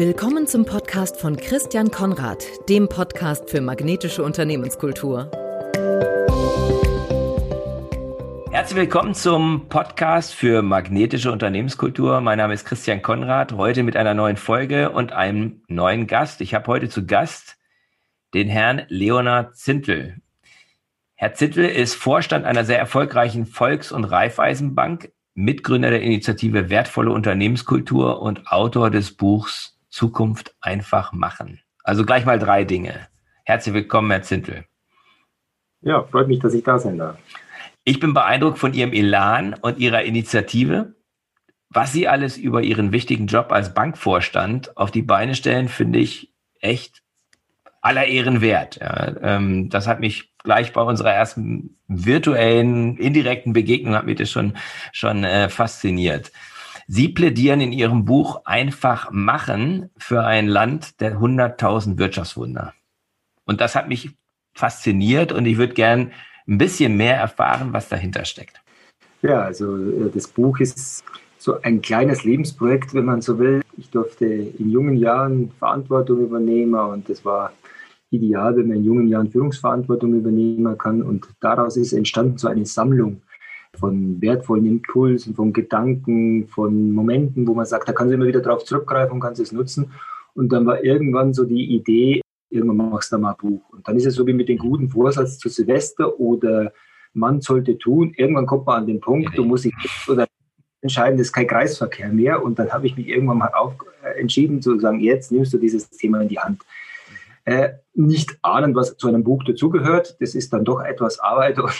Willkommen zum Podcast von Christian Konrad, dem Podcast für magnetische Unternehmenskultur. Herzlich willkommen zum Podcast für magnetische Unternehmenskultur. Mein Name ist Christian Konrad, heute mit einer neuen Folge und einem neuen Gast. Ich habe heute zu Gast den Herrn Leonard Zintel. Herr Zintel ist Vorstand einer sehr erfolgreichen Volks- und Raiffeisenbank, Mitgründer der Initiative Wertvolle Unternehmenskultur und Autor des Buchs Zukunft einfach machen. Also gleich mal drei Dinge. Herzlich willkommen, Herr Zintel. Ja, freut mich, dass ich da sein darf. Ich bin beeindruckt von Ihrem Elan und Ihrer Initiative. Was Sie alles über Ihren wichtigen Job als Bankvorstand auf die Beine stellen, finde ich echt aller Ehren wert. Ja, ähm, das hat mich gleich bei unserer ersten virtuellen, indirekten Begegnung hat mich das schon, schon äh, fasziniert. Sie plädieren in Ihrem Buch einfach machen für ein Land der 100.000 Wirtschaftswunder. Und das hat mich fasziniert und ich würde gern ein bisschen mehr erfahren, was dahinter steckt. Ja, also äh, das Buch ist so ein kleines Lebensprojekt, wenn man so will. Ich durfte in jungen Jahren Verantwortung übernehmen und das war ideal, wenn man in jungen Jahren Führungsverantwortung übernehmen kann. Und daraus ist entstanden so eine Sammlung von wertvollen Impulsen, von Gedanken, von Momenten, wo man sagt, da kann sie immer wieder drauf zurückgreifen und kann es nutzen. Und dann war irgendwann so die Idee, irgendwann machst du mal ein Buch. Und dann ist es so wie mit dem guten Vorsatz zu Silvester oder man sollte tun. Irgendwann kommt man an den Punkt, du musst dich oder entscheiden, das ist kein Kreisverkehr mehr. Und dann habe ich mich irgendwann mal auf, äh, entschieden zu sagen, jetzt nimmst du dieses Thema in die Hand. Äh, nicht ahnen, was zu einem Buch dazugehört. Das ist dann doch etwas Arbeit und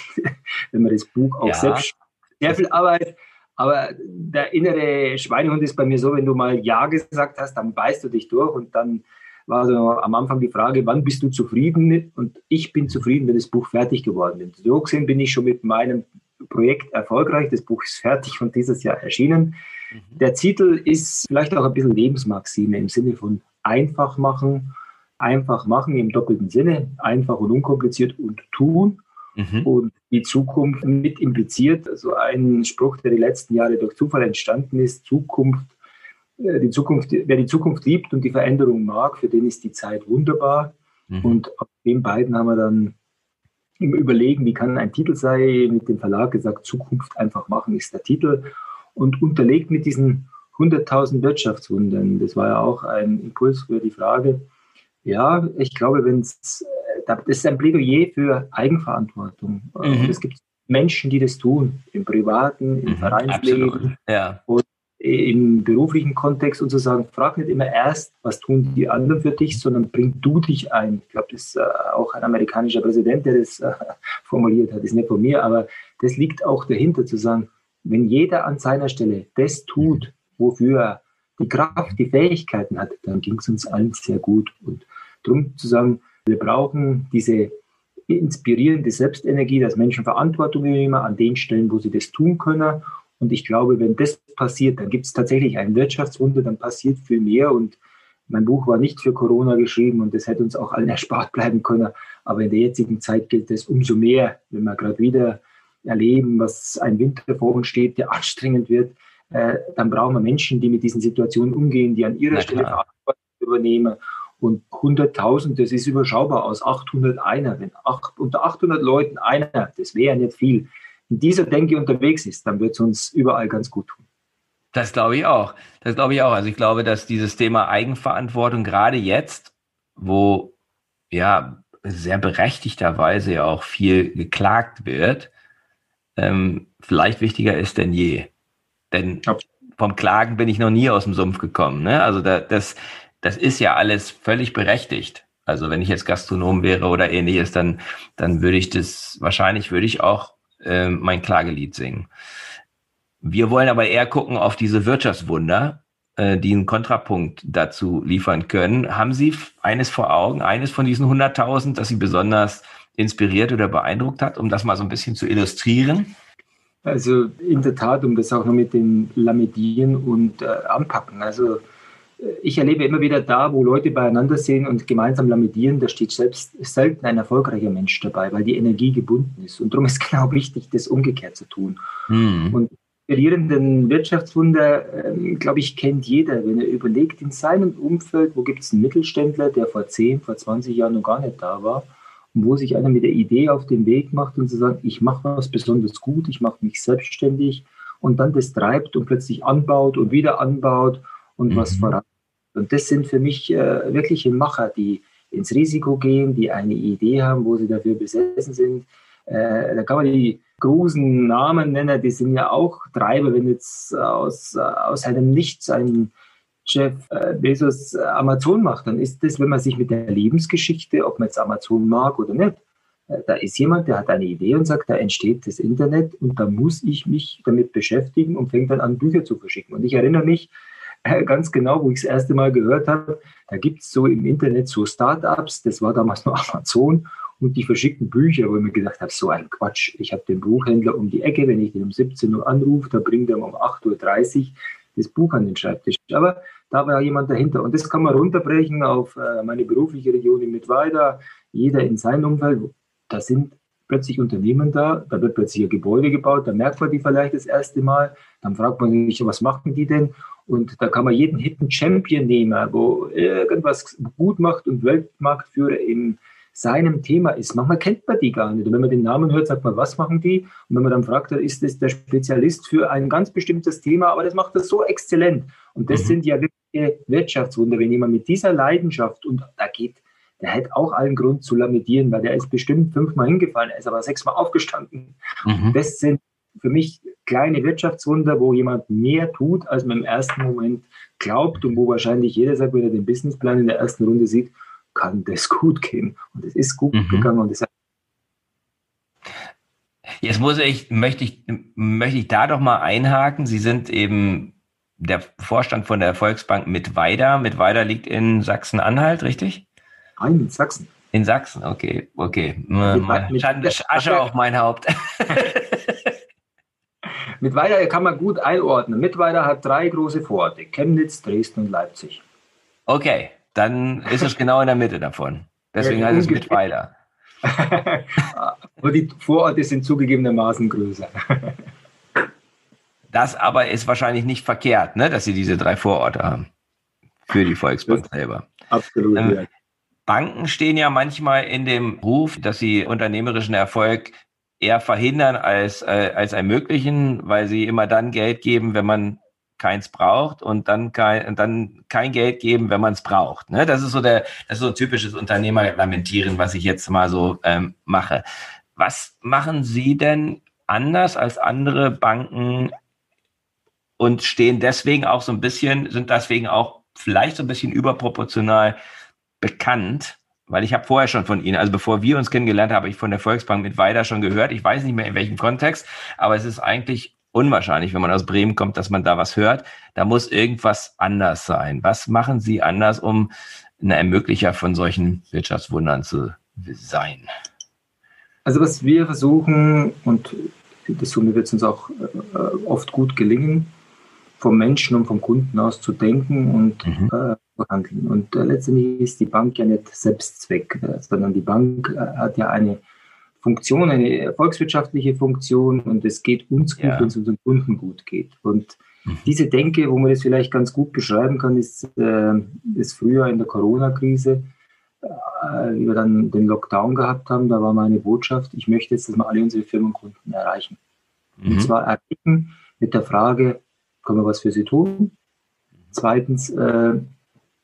wenn man das Buch auch ja. selbst sehr viel Arbeit. Aber der innere Schweinehund ist bei mir so, wenn du mal Ja gesagt hast, dann beißt du dich durch und dann war so am Anfang die Frage, wann bist du zufrieden? Und ich bin zufrieden, wenn das Buch fertig geworden ist. So gesehen bin ich schon mit meinem Projekt erfolgreich. Das Buch ist fertig und dieses Jahr erschienen. Mhm. Der Titel ist vielleicht auch ein bisschen Lebensmaxime im Sinne von einfach machen einfach machen im doppelten Sinne, einfach und unkompliziert und tun. Mhm. Und die Zukunft mit impliziert. Also ein Spruch, der die letzten Jahre durch Zufall entstanden ist, Zukunft, äh, die Zukunft, wer die Zukunft liebt und die Veränderung mag, für den ist die Zeit wunderbar. Mhm. Und auf den beiden haben wir dann im Überlegen, wie kann ein Titel sein, mit dem Verlag gesagt, Zukunft einfach machen ist der Titel. Und unterlegt mit diesen 100.000 Wirtschaftswundern, das war ja auch ein Impuls für die Frage, ja, ich glaube, wenn es, äh, das ist ein Plädoyer für Eigenverantwortung. Mhm. Es gibt Menschen, die das tun, im privaten, im mhm, Vereinsleben ja. und im beruflichen Kontext und zu sagen, frag nicht immer erst, was tun die anderen für dich, sondern bring du dich ein. Ich glaube, das ist äh, auch ein amerikanischer Präsident, der das äh, formuliert hat, das ist nicht von mir, aber das liegt auch dahinter zu sagen, wenn jeder an seiner Stelle das tut, wofür er die Kraft, die Fähigkeiten hat, dann ging es uns allen sehr gut. Und darum zu sagen, wir brauchen diese inspirierende Selbstenergie, dass Menschen Verantwortung übernehmen an den Stellen, wo sie das tun können. Und ich glaube, wenn das passiert, dann gibt es tatsächlich ein Wirtschaftswunder, dann passiert viel mehr. Und mein Buch war nicht für Corona geschrieben und das hätte uns auch allen erspart bleiben können. Aber in der jetzigen Zeit gilt es umso mehr, wenn wir gerade wieder erleben, was ein Winter vor uns steht, der anstrengend wird, äh, dann brauchen wir Menschen, die mit diesen Situationen umgehen, die an ihrer Na Stelle Verantwortung übernehmen. Und 100.000, das ist überschaubar aus 800 einer. Wenn acht, unter 800 Leuten einer, das wäre nicht viel, in dieser Denke unterwegs ist, dann wird es uns überall ganz gut tun. Das glaube ich auch. Das glaube ich auch. Also ich glaube, dass dieses Thema Eigenverantwortung gerade jetzt, wo ja sehr berechtigterweise ja auch viel geklagt wird, ähm, vielleicht wichtiger ist denn je. Denn vom Klagen bin ich noch nie aus dem Sumpf gekommen. Ne? Also da, das, das ist ja alles völlig berechtigt. Also wenn ich jetzt Gastronom wäre oder ähnliches, dann, dann würde ich das, wahrscheinlich würde ich auch äh, mein Klagelied singen. Wir wollen aber eher gucken auf diese Wirtschaftswunder, äh, die einen Kontrapunkt dazu liefern können. Haben Sie eines vor Augen, eines von diesen 100.000, das Sie besonders inspiriert oder beeindruckt hat, um das mal so ein bisschen zu illustrieren? Also in der Tat, um das auch noch mit dem Lamedieren und äh, Anpacken. Also äh, ich erlebe immer wieder da, wo Leute beieinander sind und gemeinsam lamedieren, da steht selbst selten ein erfolgreicher Mensch dabei, weil die Energie gebunden ist. Und darum ist genau wichtig, das umgekehrt zu tun. Mhm. Und inspirierenden Wirtschaftswunder, ähm, glaube ich, kennt jeder, wenn er überlegt, in seinem Umfeld, wo gibt es einen Mittelständler, der vor 10, vor 20 Jahren noch gar nicht da war, wo sich einer mit der Idee auf den Weg macht und zu sagen, ich mache was besonders gut, ich mache mich selbstständig und dann das treibt und plötzlich anbaut und wieder anbaut und mhm. was voran. Und das sind für mich äh, wirkliche Macher, die ins Risiko gehen, die eine Idee haben, wo sie dafür besessen sind. Äh, da kann man die großen Namen nennen, die sind ja auch Treiber, wenn jetzt aus, aus einem Nichts ein Jeff äh, Bezos äh, Amazon macht, dann ist das, wenn man sich mit der Lebensgeschichte, ob man jetzt Amazon mag oder nicht, äh, da ist jemand, der hat eine Idee und sagt, da entsteht das Internet und da muss ich mich damit beschäftigen und fängt dann an, Bücher zu verschicken. Und ich erinnere mich ganz genau, wo ich das erste Mal gehört habe, da gibt es so im Internet so Startups, das war damals nur Amazon und die verschickten Bücher, wo ich mir gedacht habe, so ein Quatsch. Ich habe den Buchhändler um die Ecke, wenn ich den um 17 Uhr anrufe, da bringt er um 8.30 Uhr das Buch an den Schreibtisch. Aber da war jemand dahinter. Und das kann man runterbrechen auf äh, meine berufliche Region in Mittweida. Jeder in seinem Umfeld. Da sind plötzlich Unternehmen da, da wird plötzlich ein Gebäude gebaut, da merkt man die vielleicht das erste Mal, dann fragt man sich, was machen die denn? Und da kann man jeden Hidden Champion nehmen, wo irgendwas gut macht und Weltmarktführer im seinem Thema ist. Manchmal kennt man die gar nicht. Und wenn man den Namen hört, sagt man, was machen die? Und wenn man dann fragt, ist das der Spezialist für ein ganz bestimmtes Thema, aber das macht das so exzellent. Und das mhm. sind ja wirkliche Wirtschaftswunder. Wenn jemand mit dieser Leidenschaft, und da geht, der hat auch allen Grund zu lamentieren, weil der ist bestimmt fünfmal hingefallen, er ist aber sechsmal aufgestanden. Mhm. Das sind für mich kleine Wirtschaftswunder, wo jemand mehr tut, als man im ersten Moment glaubt und wo wahrscheinlich jeder sagt, wenn er den Businessplan in der ersten Runde sieht, kann das gut gehen. Und es ist gut mhm. gegangen und es Jetzt muss ich, möchte ich, möchte ich da doch mal einhaken. Sie sind eben der Vorstand von der Volksbank mit Weida. Mit Weida liegt in Sachsen-Anhalt, richtig? Nein, in Sachsen. In Sachsen, okay, okay. Mit, Asche auf mein Haupt. mit Weida kann man gut einordnen. Mittweida hat drei große Vororte: Chemnitz, Dresden und Leipzig. Okay, dann ist es genau in der Mitte davon. Deswegen ja, heißt es Mittweida. aber die Vororte sind zugegebenermaßen größer. Das aber ist wahrscheinlich nicht verkehrt, ne, dass sie diese drei Vororte haben. Für die Volksbank selber. Absolut. Ähm, ja. Banken stehen ja manchmal in dem Ruf, dass sie unternehmerischen Erfolg eher verhindern als, äh, als ermöglichen, weil sie immer dann Geld geben, wenn man keins braucht und dann kein, dann kein Geld geben, wenn man es braucht. Ne? Das ist so der, das ist so ein typisches Unternehmerlamentieren, was ich jetzt mal so ähm, mache. Was machen Sie denn anders als andere Banken und stehen deswegen auch so ein bisschen, sind deswegen auch vielleicht so ein bisschen überproportional bekannt? Weil ich habe vorher schon von Ihnen, also bevor wir uns kennengelernt haben, habe ich von der Volksbank mit Weider schon gehört. Ich weiß nicht mehr in welchem Kontext, aber es ist eigentlich unwahrscheinlich, wenn man aus Bremen kommt, dass man da was hört. Da muss irgendwas anders sein. Was machen Sie anders, um ein Ermöglicher von solchen Wirtschaftswundern zu sein? Also was wir versuchen, und das wird es uns auch äh, oft gut gelingen, vom Menschen und vom Kunden aus zu denken und mhm. äh, zu handeln. Und äh, letztendlich ist die Bank ja nicht Selbstzweck, äh, sondern die Bank äh, hat ja eine Funktion, eine volkswirtschaftliche Funktion und es geht uns gut, ja. wenn es unseren Kunden gut geht. Und mhm. diese Denke, wo man das vielleicht ganz gut beschreiben kann, ist, äh, ist früher in der Corona-Krise, äh, wie wir dann den Lockdown gehabt haben, da war meine Botschaft, ich möchte jetzt, dass wir alle unsere Firmenkunden erreichen. Mhm. Und zwar erreichen mit der Frage, können wir was für sie tun? Zweitens, äh,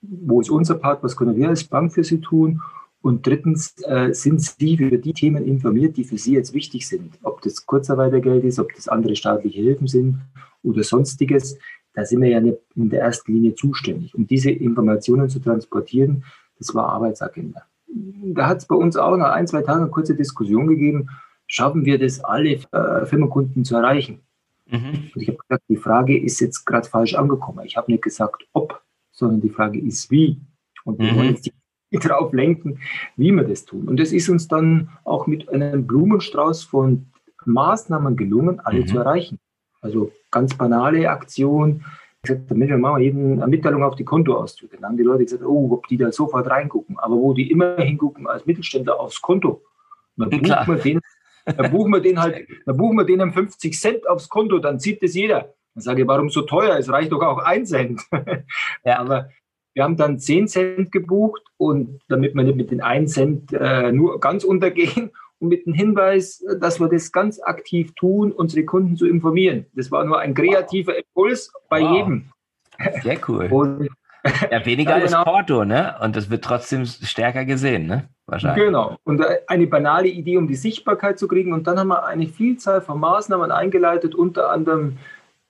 wo ist unser Part, was können wir als Bank für sie tun? Und drittens, äh, sind Sie über die Themen informiert, die für Sie jetzt wichtig sind? Ob das Kurzarbeitergeld ist, ob das andere staatliche Hilfen sind oder sonstiges. Da sind wir ja nicht in der ersten Linie zuständig. Um diese Informationen zu transportieren, das war Arbeitsagenda. Da hat es bei uns auch nach ein, zwei Tagen eine kurze Diskussion gegeben. Schaffen wir das, alle äh, Firmenkunden zu erreichen? Mhm. Und ich habe gesagt, die Frage ist jetzt gerade falsch angekommen. Ich habe nicht gesagt, ob, sondern die Frage ist, wie. Und wir mhm. wollen jetzt die darauf lenken, wie wir das tun. Und es ist uns dann auch mit einem Blumenstrauß von Maßnahmen gelungen, alle mhm. zu erreichen. Also ganz banale Aktion. Ich sagte, Mensch, wir machen eine Mitteilung auf die Kontoauszüge. Dann haben die Leute gesagt, oh, ob die da sofort reingucken. Aber wo die immer hingucken als Mittelständler aufs Konto, dann bucht man den Dann buchen wir den halt, dann buchen wir denen 50 Cent aufs Konto, dann zieht das jeder. Dann sage ich, warum so teuer? Es reicht doch auch ein Cent. Ja. Aber wir haben dann 10 Cent gebucht und damit wir nicht mit den 1 Cent äh, nur ganz untergehen und mit dem Hinweis, dass wir das ganz aktiv tun, unsere Kunden zu informieren. Das war nur ein kreativer Impuls bei wow. jedem. Sehr cool. Und, ja, weniger ja, genau. Porto, ne? Und das wird trotzdem stärker gesehen, ne? Wahrscheinlich. Genau. Und eine banale Idee, um die Sichtbarkeit zu kriegen. Und dann haben wir eine Vielzahl von Maßnahmen eingeleitet, unter anderem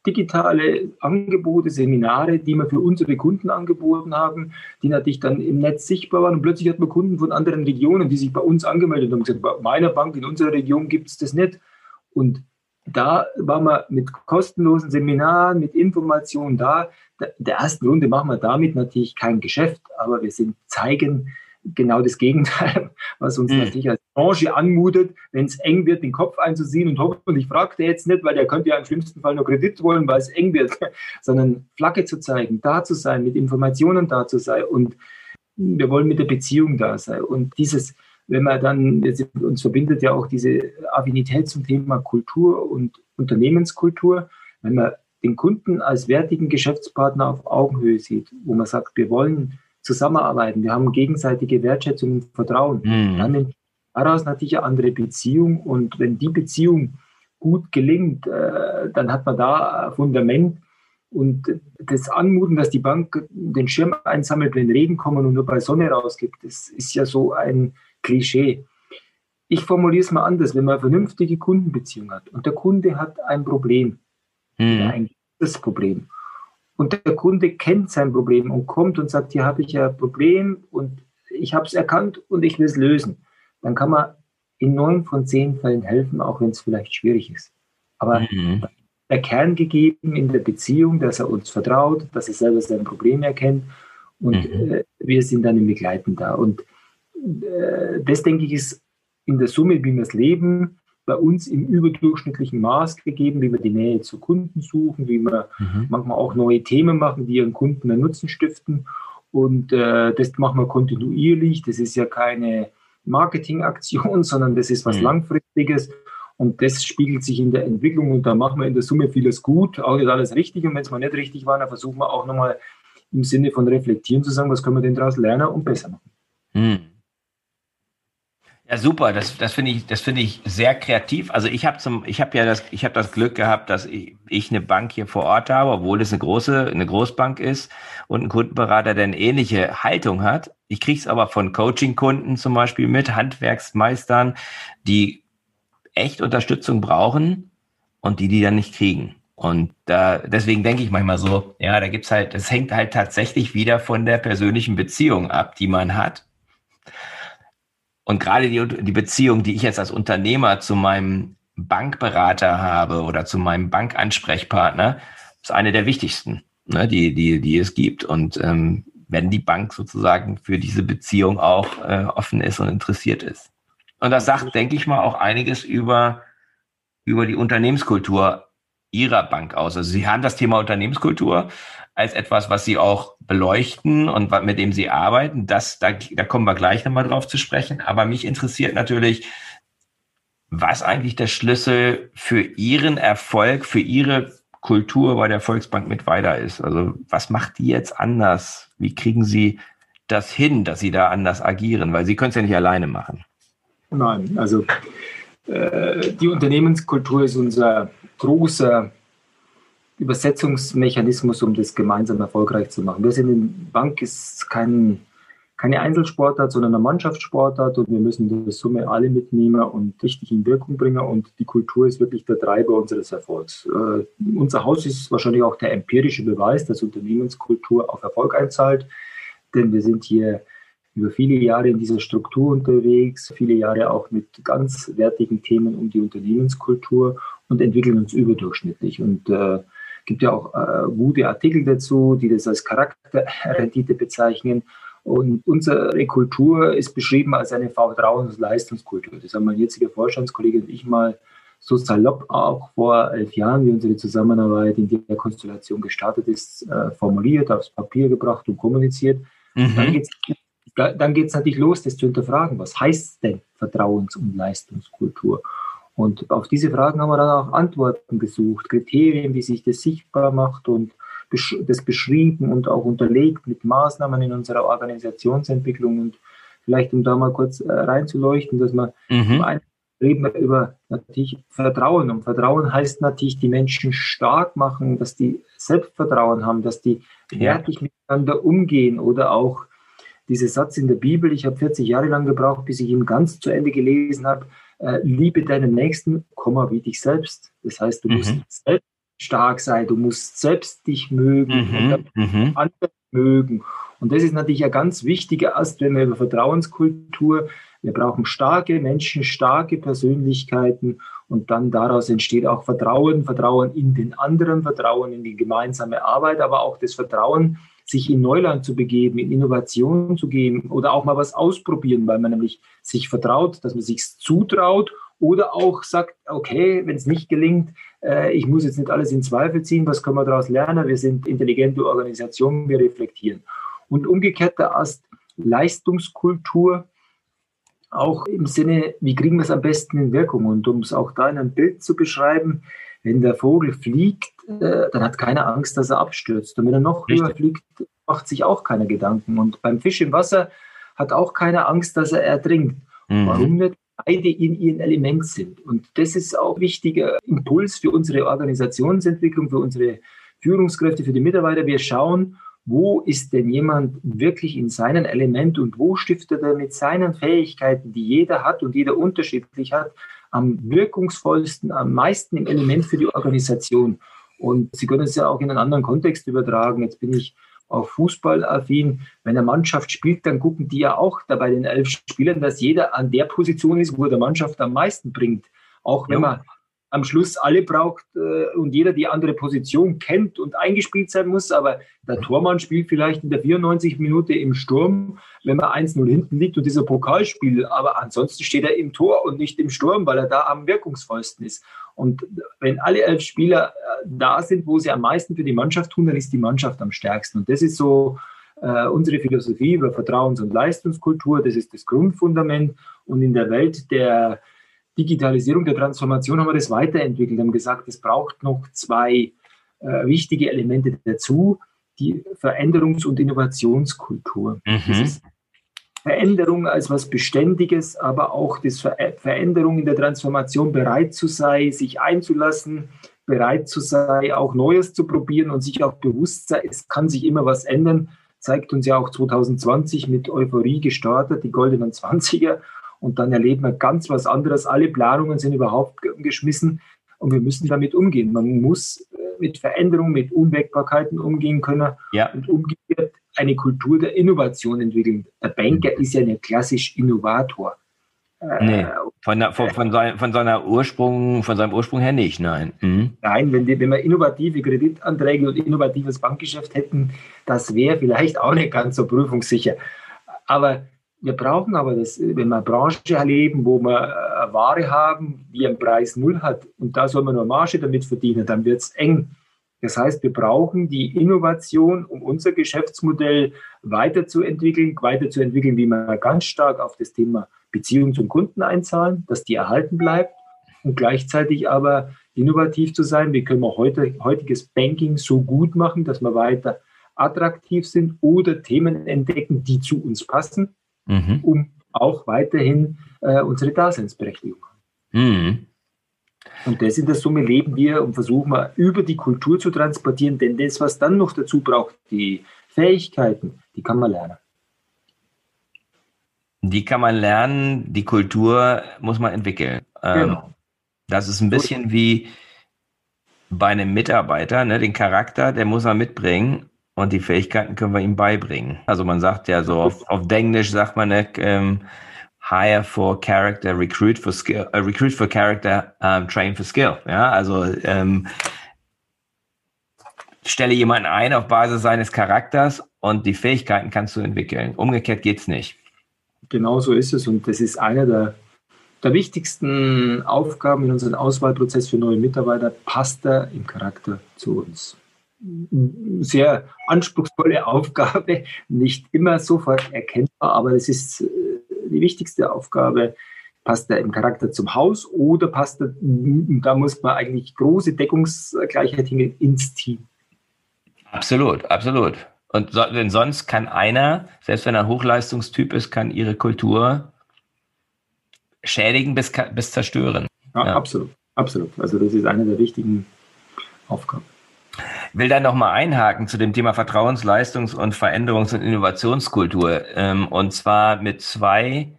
digitale Angebote, Seminare, die wir für unsere Kunden angeboten haben, die natürlich dann im Netz sichtbar waren. Und plötzlich hat man Kunden von anderen Regionen, die sich bei uns angemeldet haben und gesagt, bei meiner Bank in unserer Region gibt es das nicht. Und da waren wir mit kostenlosen Seminaren, mit Informationen da. Der ersten Runde machen wir damit natürlich kein Geschäft, aber wir sind zeigen, genau das Gegenteil, was uns mhm. natürlich als Branche anmutet, wenn es eng wird, den Kopf einzuziehen und hoffentlich fragt er jetzt nicht, weil der könnte ja im schlimmsten Fall nur Kredit wollen, weil es eng wird, sondern Flagge zu zeigen, da zu sein, mit Informationen da zu sein und wir wollen mit der Beziehung da sein. Und dieses, wenn man dann, uns verbindet ja auch diese Affinität zum Thema Kultur und Unternehmenskultur, wenn man den Kunden als wertigen Geschäftspartner auf Augenhöhe sieht, wo man sagt, wir wollen zusammenarbeiten, wir haben gegenseitige Wertschätzung und Vertrauen. Mhm. Dann daraus natürlich eine andere Beziehung und wenn die Beziehung gut gelingt, äh, dann hat man da ein Fundament und das Anmuten, dass die Bank den Schirm einsammelt, wenn Regen kommen und nur bei Sonne rausgibt, das ist ja so ein Klischee. Ich formuliere es mal anders, wenn man eine vernünftige Kundenbeziehung hat und der Kunde hat ein Problem, mhm. ein das Problem und der Kunde kennt sein Problem und kommt und sagt, hier habe ich ein Problem und ich habe es erkannt und ich will es lösen, dann kann man in neun von zehn Fällen helfen, auch wenn es vielleicht schwierig ist. Aber mhm. der Kern gegeben in der Beziehung, dass er uns vertraut, dass er selber sein Problem erkennt und mhm. äh, wir sind dann im Begleiten da. Und äh, das, denke ich, ist in der Summe, wie wir es leben, bei uns im überdurchschnittlichen Maß gegeben, wie wir die Nähe zu Kunden suchen, wie wir mhm. manchmal auch neue Themen machen, die ihren Kunden einen Nutzen stiften. Und äh, das machen wir kontinuierlich. Das ist ja keine Marketingaktion, sondern das ist was mhm. Langfristiges. Und das spiegelt sich in der Entwicklung und da machen wir in der Summe vieles gut. Auch ist alles richtig. Und wenn es mal nicht richtig war, dann versuchen wir auch nochmal im Sinne von reflektieren zu sagen, was können wir denn daraus lernen und besser machen. Mhm. Ja, super. Das, das finde ich, das finde ich sehr kreativ. Also ich habe zum, ich habe ja das, ich habe das Glück gehabt, dass ich, ich eine Bank hier vor Ort habe, obwohl es eine große, eine Großbank ist und ein Kundenberater, der eine ähnliche Haltung hat. Ich kriege es aber von Coaching-Kunden zum Beispiel mit, Handwerksmeistern, die echt Unterstützung brauchen und die die dann nicht kriegen. Und da, deswegen denke ich manchmal so, ja, da gibt's halt, das hängt halt tatsächlich wieder von der persönlichen Beziehung ab, die man hat. Und gerade die, die Beziehung, die ich jetzt als Unternehmer zu meinem Bankberater habe oder zu meinem Bankansprechpartner, ist eine der wichtigsten, ne, die, die, die es gibt. Und ähm, wenn die Bank sozusagen für diese Beziehung auch äh, offen ist und interessiert ist. Und das sagt, denke ich mal, auch einiges über, über die Unternehmenskultur Ihrer Bank aus. Also Sie haben das Thema Unternehmenskultur als etwas, was Sie auch beleuchten und mit dem Sie arbeiten. Das, da, da kommen wir gleich nochmal drauf zu sprechen. Aber mich interessiert natürlich, was eigentlich der Schlüssel für Ihren Erfolg, für Ihre Kultur bei der Volksbank mit weiter ist. Also was macht die jetzt anders? Wie kriegen Sie das hin, dass Sie da anders agieren? Weil Sie können es ja nicht alleine machen. Nein, also äh, die Unternehmenskultur ist unser großer Übersetzungsmechanismus, um das gemeinsam erfolgreich zu machen. Wir sind in Bank ist kein, keine Einzelsportart, sondern eine Mannschaftssportart und wir müssen der Summe alle mitnehmen und richtig in Wirkung bringen und die Kultur ist wirklich der Treiber unseres Erfolgs. Äh, unser Haus ist wahrscheinlich auch der empirische Beweis, dass Unternehmenskultur auf Erfolg einzahlt, denn wir sind hier über viele Jahre in dieser Struktur unterwegs, viele Jahre auch mit ganz wertigen Themen um die Unternehmenskultur und entwickeln uns überdurchschnittlich. Und äh, gibt ja auch äh, gute Artikel dazu, die das als Charakterrendite bezeichnen. Und unsere Kultur ist beschrieben als eine Vertrauens- und Leistungskultur. Das haben mein jetziger Vorstandskollege und ich mal so salopp auch vor elf Jahren, wie unsere Zusammenarbeit in der Konstellation gestartet ist, äh, formuliert, aufs Papier gebracht und kommuniziert. Mhm. Dann geht es dann geht's natürlich los, das zu hinterfragen. Was heißt denn Vertrauens- und Leistungskultur? Und auf diese Fragen haben wir dann auch Antworten gesucht, Kriterien, wie sich das sichtbar macht und das beschrieben und auch unterlegt mit Maßnahmen in unserer Organisationsentwicklung. Und vielleicht, um da mal kurz äh, reinzuleuchten, dass man mhm. einen reden wir über natürlich Vertrauen. Und Vertrauen heißt natürlich, die Menschen stark machen, dass die Selbstvertrauen haben, dass die ja. miteinander umgehen oder auch dieser Satz in der Bibel, ich habe 40 Jahre lang gebraucht, bis ich ihn ganz zu Ende gelesen habe, äh, liebe deinen Nächsten, Komma, wie dich selbst. Das heißt, du mhm. musst selbst stark sein, du musst selbst dich mögen mhm. und mhm. andere mögen. Und das ist natürlich ein ganz wichtiger Ast, wenn wir über Vertrauenskultur, wir brauchen starke Menschen, starke Persönlichkeiten und dann daraus entsteht auch Vertrauen, Vertrauen in den anderen, Vertrauen in die gemeinsame Arbeit, aber auch das Vertrauen, sich in Neuland zu begeben, in Innovation zu gehen oder auch mal was ausprobieren, weil man nämlich sich vertraut, dass man sich zutraut oder auch sagt, okay, wenn es nicht gelingt, äh, ich muss jetzt nicht alles in Zweifel ziehen, was können wir daraus lernen? Wir sind intelligente Organisationen, wir reflektieren. Und umgekehrt der Ast Leistungskultur, auch im Sinne, wie kriegen wir es am besten in Wirkung? Und um es auch da in einem Bild zu beschreiben, wenn der Vogel fliegt, äh, dann hat keiner Angst, dass er abstürzt. Und wenn er noch höher fliegt, macht sich auch keiner Gedanken. Und beim Fisch im Wasser hat auch keiner Angst, dass er ertrinkt. Mhm. Warum nicht? Beide in ihrem Element sind. Und das ist auch ein wichtiger Impuls für unsere Organisationsentwicklung, für unsere Führungskräfte, für die Mitarbeiter. Wir schauen, wo ist denn jemand wirklich in seinem Element und wo stiftet er mit seinen Fähigkeiten, die jeder hat und jeder unterschiedlich hat, am wirkungsvollsten, am meisten im Element für die Organisation. Und Sie können es ja auch in einen anderen Kontext übertragen. Jetzt bin ich auch Fußballaffin. Wenn eine Mannschaft spielt, dann gucken die ja auch da bei den elf Spielern, dass jeder an der Position ist, wo der Mannschaft am meisten bringt. Auch wenn ja. man am Schluss alle braucht äh, und jeder die andere Position kennt und eingespielt sein muss. Aber der Tormann spielt vielleicht in der 94 Minute im Sturm, wenn man 1-0 hinten liegt und dieser Pokalspiel. Aber ansonsten steht er im Tor und nicht im Sturm, weil er da am wirkungsvollsten ist. Und wenn alle elf Spieler äh, da sind, wo sie am meisten für die Mannschaft tun, dann ist die Mannschaft am stärksten. Und das ist so äh, unsere Philosophie über Vertrauens- und Leistungskultur. Das ist das Grundfundament. Und in der Welt der Digitalisierung, der Transformation haben wir das weiterentwickelt, haben gesagt, es braucht noch zwei äh, wichtige Elemente dazu, die Veränderungs- und Innovationskultur. Mhm. Das ist Veränderung als was Beständiges, aber auch das Ver Veränderung in der Transformation bereit zu sein, sich einzulassen, bereit zu sein, auch Neues zu probieren und sich auch bewusst sein, es kann sich immer was ändern, zeigt uns ja auch 2020 mit Euphorie gestartet, die goldenen 20er und dann erleben wir ganz was anderes. Alle Planungen sind überhaupt geschmissen und wir müssen damit umgehen. Man muss äh, mit Veränderungen, mit Unwägbarkeiten umgehen können ja. und umgekehrt eine Kultur der Innovation entwickeln. Der Banker mhm. ist ja nicht klassisch Innovator. Äh, nee, von, von, von, sein, von, seiner Ursprung, von seinem Ursprung her nicht, nein. Mhm. Nein, wenn, die, wenn wir innovative Kreditanträge und innovatives Bankgeschäft hätten, das wäre vielleicht auch nicht ganz so prüfungssicher. Aber wir brauchen aber das, wenn wir eine Branche erleben, wo wir eine Ware haben, die einen Preis null hat und da soll man nur Marge damit verdienen, dann wird es eng. Das heißt, wir brauchen die Innovation, um unser Geschäftsmodell weiterzuentwickeln, weiterzuentwickeln, wie wir ganz stark auf das Thema Beziehung zum Kunden einzahlen, dass die erhalten bleibt und gleichzeitig aber innovativ zu sein. Wie können wir heute, heutiges Banking so gut machen, dass wir weiter attraktiv sind oder Themen entdecken, die zu uns passen, mhm. um auch weiterhin äh, unsere Daseinsberechtigung mhm. Und das in der Summe leben wir und versuchen wir über die Kultur zu transportieren, denn das, was dann noch dazu braucht, die Fähigkeiten, die kann man lernen. Die kann man lernen, die Kultur muss man entwickeln. Ähm, genau. Das ist ein bisschen wie bei einem Mitarbeiter, ne, den Charakter, der muss man mitbringen und die Fähigkeiten können wir ihm beibringen. Also man sagt ja so, auf, auf Englisch sagt man, ne, ähm, hire for character, recruit for skill, uh, recruit for character, um, train for skill. Ja, also ähm, stelle jemanden ein auf Basis seines Charakters und die Fähigkeiten kannst du entwickeln. Umgekehrt geht's nicht. Genau so ist es und das ist eine der, der wichtigsten Aufgaben in unserem Auswahlprozess für neue Mitarbeiter. Passt er im Charakter zu uns? Sehr anspruchsvolle Aufgabe, nicht immer sofort erkennbar, aber es ist äh, die wichtigste Aufgabe, passt er im Charakter zum Haus oder passt er, da muss man eigentlich große Deckungsgleichheit hin ins Team. Absolut, absolut. Und so, denn sonst kann einer, selbst wenn er ein Hochleistungstyp ist, kann ihre Kultur schädigen bis, bis zerstören. Ja, ja. Absolut, absolut. Also das ist eine der wichtigen Aufgaben. Will da nochmal einhaken zu dem Thema Vertrauensleistungs- und Veränderungs- und Innovationskultur. Ähm, und zwar mit zwei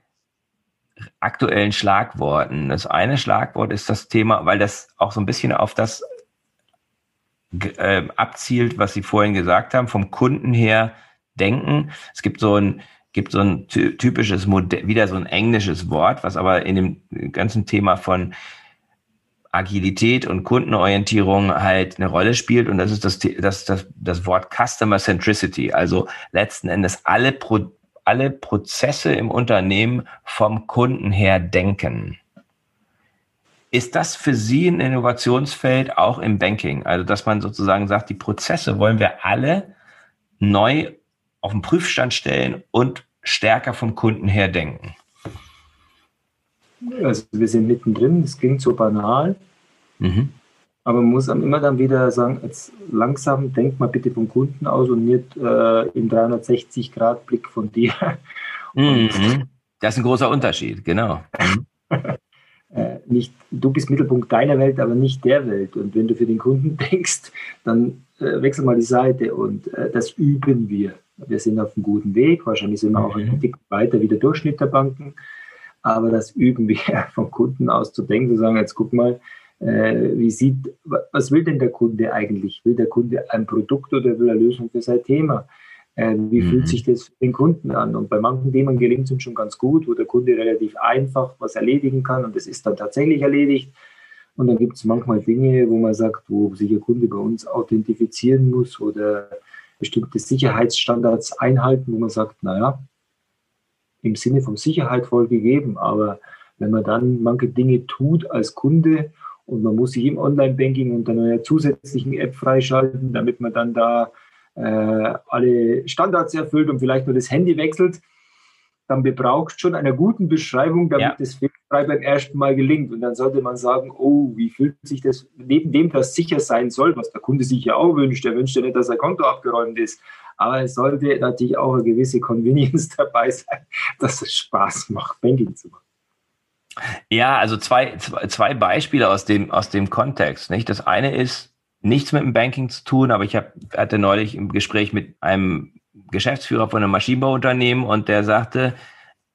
aktuellen Schlagworten. Das eine Schlagwort ist das Thema, weil das auch so ein bisschen auf das äh, abzielt, was Sie vorhin gesagt haben, vom Kunden her denken. Es gibt so ein gibt so ein typisches Modell, wieder so ein englisches Wort, was aber in dem ganzen Thema von Agilität und Kundenorientierung halt eine Rolle spielt. Und das ist das, das, das, das Wort Customer Centricity. Also letzten Endes alle, Pro, alle Prozesse im Unternehmen vom Kunden her denken. Ist das für Sie ein Innovationsfeld auch im Banking? Also, dass man sozusagen sagt, die Prozesse wollen wir alle neu auf den Prüfstand stellen und stärker vom Kunden her denken? Also wir sind mittendrin, es klingt so banal, mhm. aber man muss immer dann wieder sagen, jetzt langsam denk mal bitte vom Kunden aus und nicht äh, im 360-Grad-Blick von dir. Mhm. Das ist ein großer Unterschied, genau. äh, nicht, du bist Mittelpunkt deiner Welt, aber nicht der Welt. Und wenn du für den Kunden denkst, dann äh, wechsel mal die Seite und äh, das üben wir. Wir sind auf einem guten Weg, wahrscheinlich sind wir auch ein Tick weiter wie der Durchschnitt der Banken, aber das üben wir vom Kunden aus zu denken, zu sagen, jetzt guck mal, äh, wie sieht, was will denn der Kunde eigentlich? Will der Kunde ein Produkt oder will er Lösung für sein Thema? Äh, wie mhm. fühlt sich das für den Kunden an? Und bei manchen Themen gelingt es uns schon ganz gut, wo der Kunde relativ einfach was erledigen kann und das ist dann tatsächlich erledigt. Und dann gibt es manchmal Dinge, wo man sagt, wo sich der Kunde bei uns authentifizieren muss oder bestimmte Sicherheitsstandards einhalten, wo man sagt, naja, im Sinne von Sicherheit voll gegeben, aber wenn man dann manche Dinge tut als Kunde und man muss sich im Online-Banking unter einer zusätzlichen App freischalten, damit man dann da äh, alle Standards erfüllt und vielleicht nur das Handy wechselt, dann bebraucht schon einer guten Beschreibung, damit ja. das fehlerfrei beim ersten Mal gelingt. Und dann sollte man sagen, oh, wie fühlt sich das, neben dem das sicher sein soll, was der Kunde sich ja auch wünscht. Er wünscht ja nicht, dass sein Konto abgeräumt ist. Aber es sollte natürlich auch eine gewisse Convenience dabei sein, dass es Spaß macht, Banking zu machen. Ja, also zwei, zwei Beispiele aus dem, aus dem Kontext. Nicht? Das eine ist nichts mit dem Banking zu tun, aber ich hab, hatte neulich im Gespräch mit einem Geschäftsführer von einem Maschinenbauunternehmen und der sagte,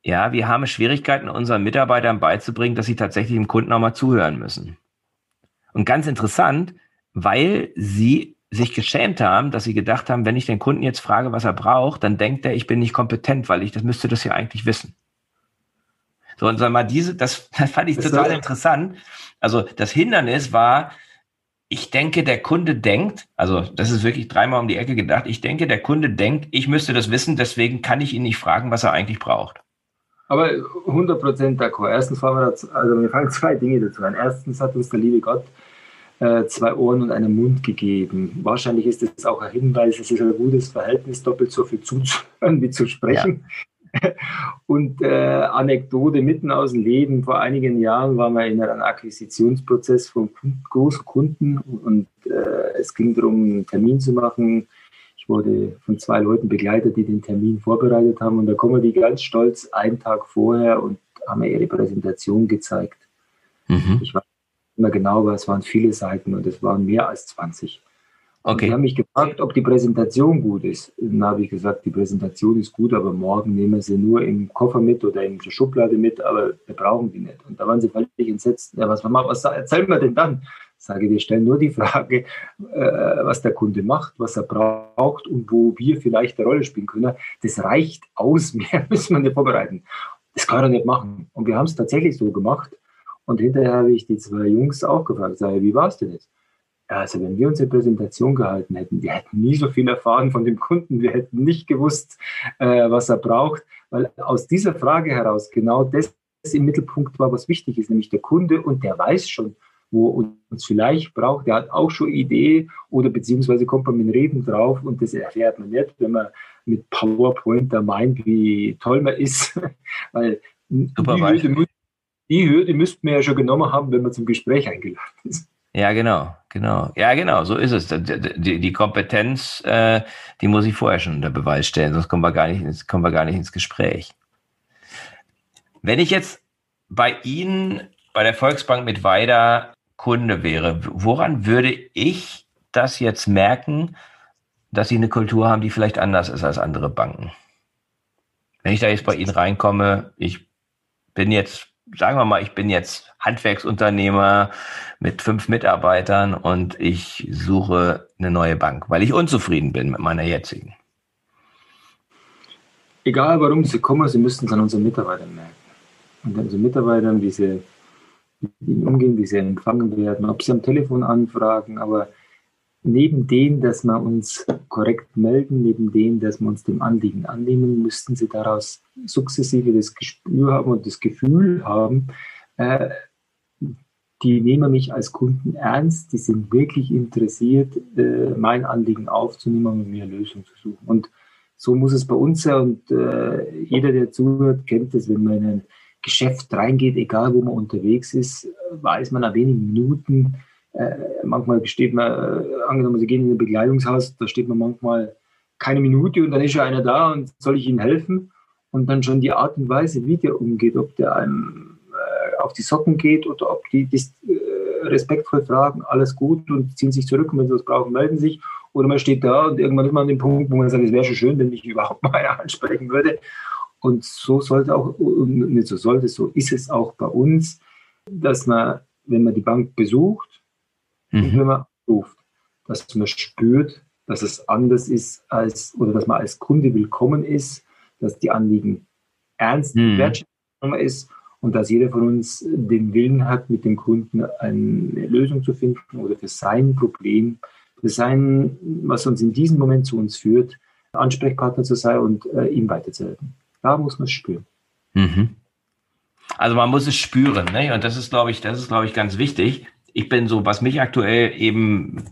ja, wir haben Schwierigkeiten, unseren Mitarbeitern beizubringen, dass sie tatsächlich dem Kunden auch mal zuhören müssen. Und ganz interessant, weil sie sich geschämt haben, dass sie gedacht haben, wenn ich den Kunden jetzt frage, was er braucht, dann denkt er, ich bin nicht kompetent, weil ich das müsste das ja eigentlich wissen. So, und sag mal, diese, das, das fand ich total interessant. Also das Hindernis war, ich denke, der Kunde denkt, also das ist wirklich dreimal um die Ecke gedacht, ich denke, der Kunde denkt, ich müsste das wissen, deswegen kann ich ihn nicht fragen, was er eigentlich braucht. Aber 100% d'accord. Erstens fangen wir dazu, also wir fangen zwei Dinge dazu an. Erstens hat uns der liebe Gott zwei Ohren und einen Mund gegeben. Wahrscheinlich ist es auch ein Hinweis, es ist ein gutes Verhältnis, doppelt so viel zuzuhören wie zu sprechen. Ja. Und äh, Anekdote mitten aus dem Leben. Vor einigen Jahren waren wir in einem Akquisitionsprozess von großen Kunden und äh, es ging darum, einen Termin zu machen. Ich wurde von zwei Leuten begleitet, die den Termin vorbereitet haben. Und da kommen die ganz stolz einen Tag vorher und haben mir ihre Präsentation gezeigt. Mhm. Ich weiß mehr genau, aber es waren viele Seiten und es waren mehr als 20. Okay. Sie haben mich gefragt, ob die Präsentation gut ist. Dann habe ich gesagt, die Präsentation ist gut, aber morgen nehmen wir sie nur im Koffer mit oder in der Schublade mit, aber wir brauchen die nicht. Und da waren sie völlig entsetzt. Ja, was, was erzählen wir denn dann? Ich sage, wir stellen nur die Frage, äh, was der Kunde macht, was er braucht und wo wir vielleicht eine Rolle spielen können. Das reicht aus, mehr müssen wir nicht vorbereiten. Das kann er nicht machen. Und wir haben es tatsächlich so gemacht. Und hinterher habe ich die zwei Jungs auch gefragt, sage, wie war es denn jetzt? also wenn wir unsere Präsentation gehalten hätten, wir hätten nie so viel erfahren von dem Kunden, wir hätten nicht gewusst, äh, was er braucht, weil aus dieser Frage heraus genau das im Mittelpunkt war, was wichtig ist, nämlich der Kunde und der weiß schon, wo uns vielleicht braucht, der hat auch schon Idee oder beziehungsweise kommt man mit Reden drauf und das erfährt man nicht, wenn man mit PowerPoint da meint, wie toll man ist, weil Super die, die Hürde müssten wir ja schon genommen haben, wenn man zum Gespräch eingeladen ist. Ja, genau, genau. Ja, genau, so ist es. Die, die Kompetenz, äh, die muss ich vorher schon unter Beweis stellen, sonst kommen wir gar nicht, kommen wir gar nicht ins Gespräch. Wenn ich jetzt bei Ihnen bei der Volksbank mit Weida Kunde wäre, woran würde ich das jetzt merken, dass Sie eine Kultur haben, die vielleicht anders ist als andere Banken? Wenn ich da jetzt bei Ihnen reinkomme, ich bin jetzt sagen wir mal, ich bin jetzt Handwerksunternehmer mit fünf Mitarbeitern und ich suche eine neue Bank, weil ich unzufrieden bin mit meiner jetzigen. Egal warum sie kommen, sie müssten es an unseren Mitarbeitern merken. Und an unseren Mitarbeitern, wie sie mit ihnen umgehen, wie sie empfangen werden, ob sie am Telefon anfragen, aber neben dem, dass wir uns korrekt melden, neben dem, dass wir uns dem Anliegen annehmen, müssten sie daraus sukzessive das Gespür haben und das Gefühl haben, äh, die nehmen mich als Kunden ernst, die sind wirklich interessiert, äh, mein Anliegen aufzunehmen und mir eine Lösung zu suchen. Und so muss es bei uns sein und äh, jeder, der zuhört, kennt es, wenn man in ein Geschäft reingeht, egal wo man unterwegs ist, weiß man nach wenigen Minuten, äh, manchmal steht man, äh, angenommen, Sie gehen in ein Bekleidungshaus, da steht man manchmal keine Minute und dann ist ja einer da und soll ich Ihnen helfen? Und dann schon die Art und Weise, wie der umgeht, ob der einem äh, auf die Socken geht oder ob die, die äh, respektvoll fragen, alles gut und ziehen sich zurück und wenn sie was brauchen, melden sich. Oder man steht da und irgendwann ist man an dem Punkt, wo man sagt, es wäre schon schön, wenn mich überhaupt mal einer ansprechen würde. Und so sollte auch, nicht so sollte, so ist es auch bei uns, dass man, wenn man die Bank besucht, mhm. und wenn man ruft, dass man spürt, dass es anders ist als, oder dass man als Kunde willkommen ist, dass die Anliegen ernst mhm. wertschätzend ist und dass jeder von uns den Willen hat, mit dem Kunden eine Lösung zu finden oder für sein Problem, für sein, was uns in diesem Moment zu uns führt, Ansprechpartner zu sein und äh, ihm weiterzuhelfen. Da muss man es spüren. Mhm. Also man muss es spüren, ne? Und das ist, glaube ich, das ist, glaube ich, ganz wichtig ich bin so, was mich aktuell eben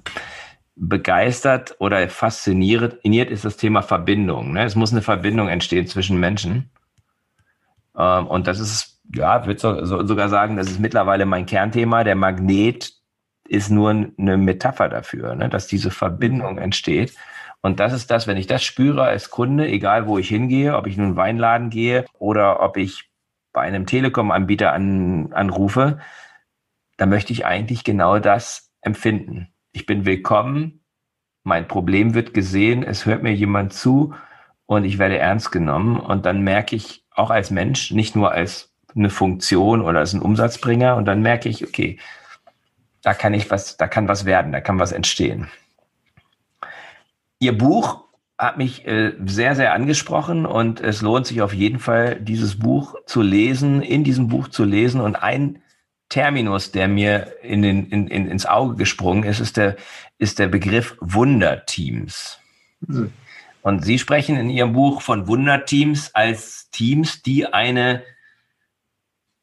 begeistert oder fasziniert, ist das Thema Verbindung. Ne? Es muss eine Verbindung entstehen zwischen Menschen. Ähm, und das ist, ja, ich würde so, so, sogar sagen, das ist mittlerweile mein Kernthema. Der Magnet ist nur eine Metapher dafür, ne? dass diese Verbindung entsteht. Und das ist das, wenn ich das spüre als Kunde, egal wo ich hingehe, ob ich in einen Weinladen gehe oder ob ich bei einem Telekom-Anbieter an, anrufe, da möchte ich eigentlich genau das empfinden. Ich bin willkommen, mein Problem wird gesehen, es hört mir jemand zu und ich werde ernst genommen. Und dann merke ich auch als Mensch, nicht nur als eine Funktion oder als ein Umsatzbringer, und dann merke ich, okay, da kann ich was, da kann was werden, da kann was entstehen. Ihr Buch hat mich äh, sehr, sehr angesprochen und es lohnt sich auf jeden Fall, dieses Buch zu lesen, in diesem Buch zu lesen. Und ein Terminus, der mir in den, in, in, ins Auge gesprungen ist, ist der, ist der Begriff Wunderteams. Mhm. Und Sie sprechen in Ihrem Buch von Wunderteams als Teams, die eine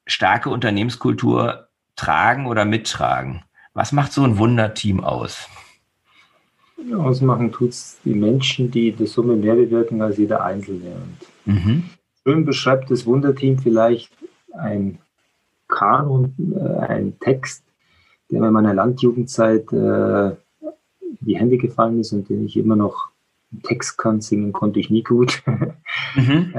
starke Unternehmenskultur tragen oder mittragen. Was macht so ein Wunderteam aus? Ausmachen tut es die Menschen, die die Summe mehr bewirken als jeder Einzelne. Und mhm. Schön beschreibt das Wunderteam vielleicht ein Kanon, äh, ein Text, der mir in meiner Landjugendzeit äh, in die Hände gefallen ist und den ich immer noch im Text kann. Singen konnte ich nie gut. Mhm.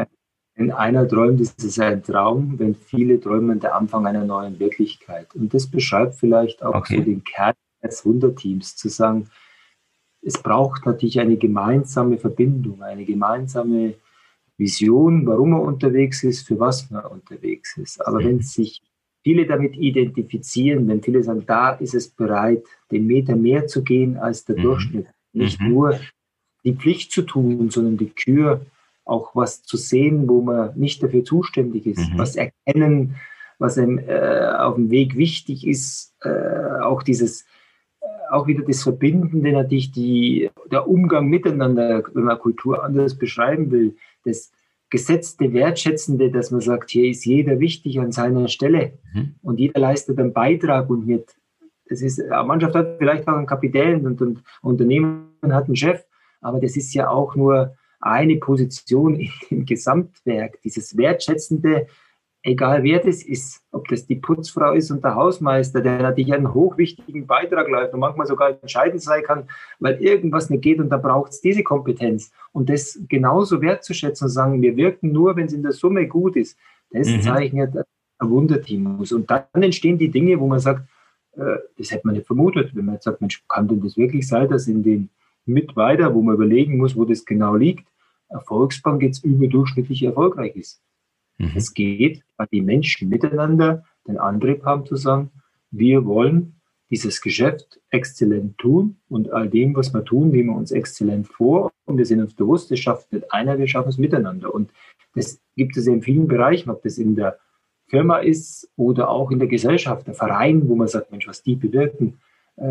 Wenn einer träumt, ist es ein Traum. Wenn viele träumen, der Anfang einer neuen Wirklichkeit. Und das beschreibt vielleicht auch okay. so den Kern des Wunderteams, zu sagen, es braucht natürlich eine gemeinsame Verbindung, eine gemeinsame Vision, warum man unterwegs ist, für was man unterwegs ist. Aber wenn sich viele damit identifizieren, wenn viele sagen, da ist es bereit, den Meter mehr zu gehen als der mhm. Durchschnitt. Nicht mhm. nur die Pflicht zu tun, sondern die Kür auch was zu sehen, wo man nicht dafür zuständig ist, mhm. was erkennen, was einem äh, auf dem Weg wichtig ist, äh, auch dieses, äh, auch wieder das Verbindende natürlich, die, der Umgang miteinander, wenn man Kultur anders beschreiben will, das gesetzte, wertschätzende, dass man sagt, hier ist jeder wichtig an seiner Stelle mhm. und jeder leistet einen Beitrag und wird, das ist, eine Mannschaft hat vielleicht auch einen Kapitän und ein Unternehmen hat einen Chef, aber das ist ja auch nur eine Position im Gesamtwerk, dieses wertschätzende, egal wer das ist, ob das die Putzfrau ist und der Hausmeister, der natürlich einen hochwichtigen Beitrag leistet und manchmal sogar entscheidend sein kann, weil irgendwas nicht geht und da braucht es diese Kompetenz. Und das genauso wertzuschätzen und sagen, wir wirken nur, wenn es in der Summe gut ist, das mhm. zeichnet ein Wunderteam aus. Und dann entstehen die Dinge, wo man sagt, äh, das hätte man nicht vermutet, wenn man jetzt sagt, Mensch, kann denn das wirklich sein, dass in den mit weiter, wo man überlegen muss, wo das genau liegt, Erfolgsbank jetzt überdurchschnittlich erfolgreich ist. Mhm. Es geht, weil die Menschen miteinander den Antrieb haben zu sagen, wir wollen dieses Geschäft exzellent tun und all dem, was wir tun, nehmen wir uns exzellent vor und wir sind uns bewusst, das schafft nicht einer, wir schaffen es miteinander. Und das gibt es in vielen Bereichen, ob das in der Firma ist oder auch in der Gesellschaft, der Verein, wo man sagt, Mensch, was die bewirken, äh,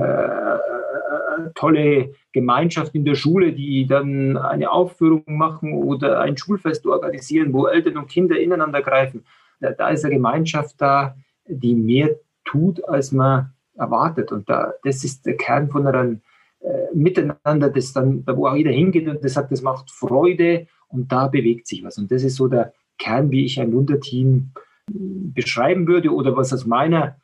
tolle Gemeinschaft in der Schule, die dann eine Aufführung machen oder ein Schulfest organisieren, wo Eltern und Kinder ineinander greifen. Da, da ist eine Gemeinschaft da, die mehr tut, als man erwartet. Und da, das ist der Kern von einem äh, Miteinander, das dann, da wo auch jeder hingeht und das sagt, das macht Freude und da bewegt sich was. Und das ist so der Kern, wie ich ein Wunderteam beschreiben würde oder was aus meiner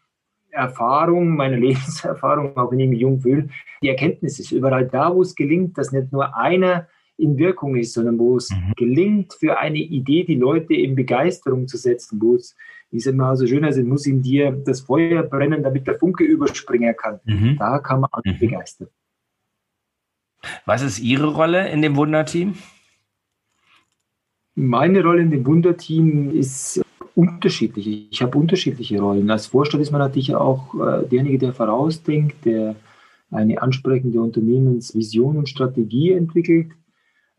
Erfahrung, meine Lebenserfahrung, auch wenn ich mich jung fühle, die Erkenntnis ist überall da, wo es gelingt, dass nicht nur einer in Wirkung ist, sondern wo es mhm. gelingt, für eine Idee die Leute in Begeisterung zu setzen, wo es, wie es immer so schön ist, muss in dir das Feuer brennen, damit der Funke überspringen kann. Mhm. Da kann man mhm. begeistern. Was ist Ihre Rolle in dem Wunderteam? Meine Rolle in dem Wunderteam ist unterschiedlich. Ich habe unterschiedliche Rollen. Als Vorstand ist man natürlich auch äh, derjenige, der vorausdenkt, der eine ansprechende Unternehmensvision und Strategie entwickelt.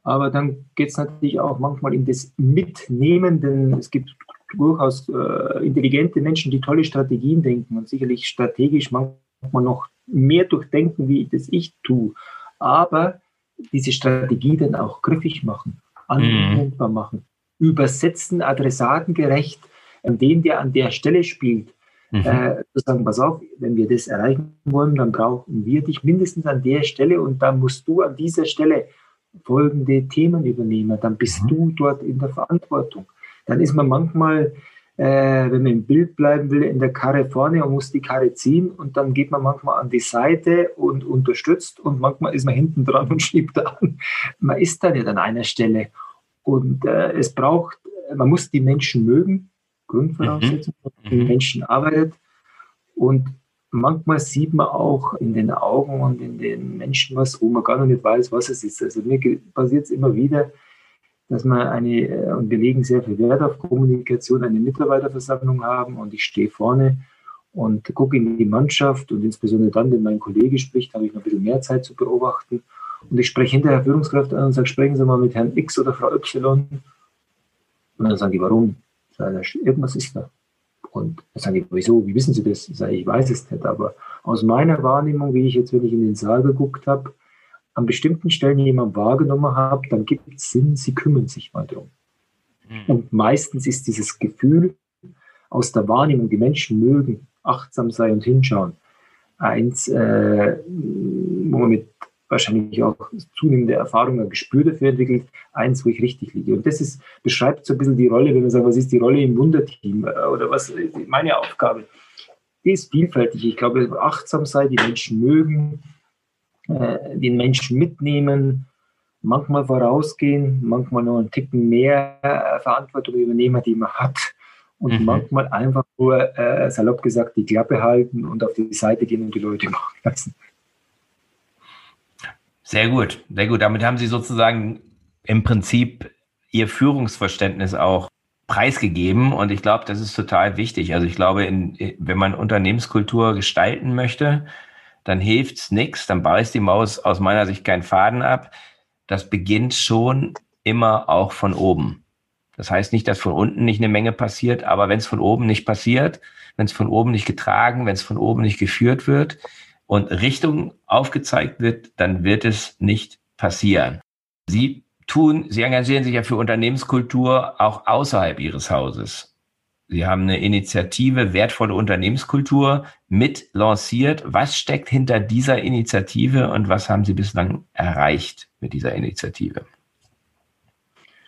Aber dann geht es natürlich auch manchmal in das Mitnehmen, denn es gibt durchaus äh, intelligente Menschen, die tolle Strategien denken und sicherlich strategisch manchmal noch mehr durchdenken, wie das ich tue. Aber diese Strategie dann auch griffig machen, anwendbar mhm. machen übersetzen, adressatengerecht, dem, der an der Stelle spielt, mhm. äh, zu sagen, pass auf, wenn wir das erreichen wollen, dann brauchen wir dich mindestens an der Stelle und dann musst du an dieser Stelle folgende Themen übernehmen, dann bist mhm. du dort in der Verantwortung. Dann ist man manchmal, äh, wenn man im Bild bleiben will, in der Karre vorne und muss die Karre ziehen und dann geht man manchmal an die Seite und unterstützt und manchmal ist man hinten dran und schiebt an. Man ist da nicht an einer Stelle. Und äh, es braucht, man muss die Menschen mögen, Grundvoraussetzung, mhm. die Menschen arbeitet. Und manchmal sieht man auch in den Augen und in den Menschen was, wo man gar noch nicht weiß, was es ist. Also mir passiert es immer wieder, dass wir eine, äh, und wir legen sehr viel Wert auf Kommunikation, eine Mitarbeiterversammlung haben und ich stehe vorne und gucke in die Mannschaft und insbesondere dann, wenn mein Kollege spricht, habe ich noch ein bisschen mehr Zeit zu beobachten und ich spreche hinterher Führungskräfte an und sage, sprechen Sie mal mit Herrn X oder Frau Y. Und dann sagen die, warum? Sage ich, irgendwas ist da. Und dann sagen die, wieso, wie wissen Sie das? Ich sage, ich weiß es nicht, aber aus meiner Wahrnehmung, wie ich jetzt, wenn ich in den Saal geguckt habe, an bestimmten Stellen jemand wahrgenommen habe, dann gibt es Sinn, sie kümmern sich mal drum. Mhm. Und meistens ist dieses Gefühl aus der Wahrnehmung, die Menschen mögen achtsam sein und hinschauen, eins, äh, wo man mit wahrscheinlich auch zunehmende Erfahrung, ein Gespür dafür entwickelt, eins, wo ich richtig liege. Und das ist, beschreibt so ein bisschen die Rolle, wenn man sagt, was ist die Rolle im Wunderteam äh, oder was ist meine Aufgabe? Die ist vielfältig. Ich glaube, achtsam sein, die Menschen mögen, äh, den Menschen mitnehmen, manchmal vorausgehen, manchmal noch einen Ticken mehr äh, Verantwortung übernehmen, die man hat. Und mhm. manchmal einfach nur, äh, salopp gesagt, die Klappe halten und auf die Seite gehen und die Leute machen lassen. Sehr gut, sehr gut. Damit haben Sie sozusagen im Prinzip Ihr Führungsverständnis auch preisgegeben und ich glaube, das ist total wichtig. Also ich glaube, in, wenn man Unternehmenskultur gestalten möchte, dann hilft's nichts, dann beißt die Maus aus meiner Sicht keinen Faden ab. Das beginnt schon immer auch von oben. Das heißt nicht, dass von unten nicht eine Menge passiert, aber wenn es von oben nicht passiert, wenn es von oben nicht getragen, wenn es von oben nicht geführt wird, und Richtung aufgezeigt wird, dann wird es nicht passieren. Sie tun, Sie engagieren sich ja für Unternehmenskultur auch außerhalb Ihres Hauses. Sie haben eine Initiative Wertvolle Unternehmenskultur mit lanciert. Was steckt hinter dieser Initiative und was haben Sie bislang erreicht mit dieser Initiative?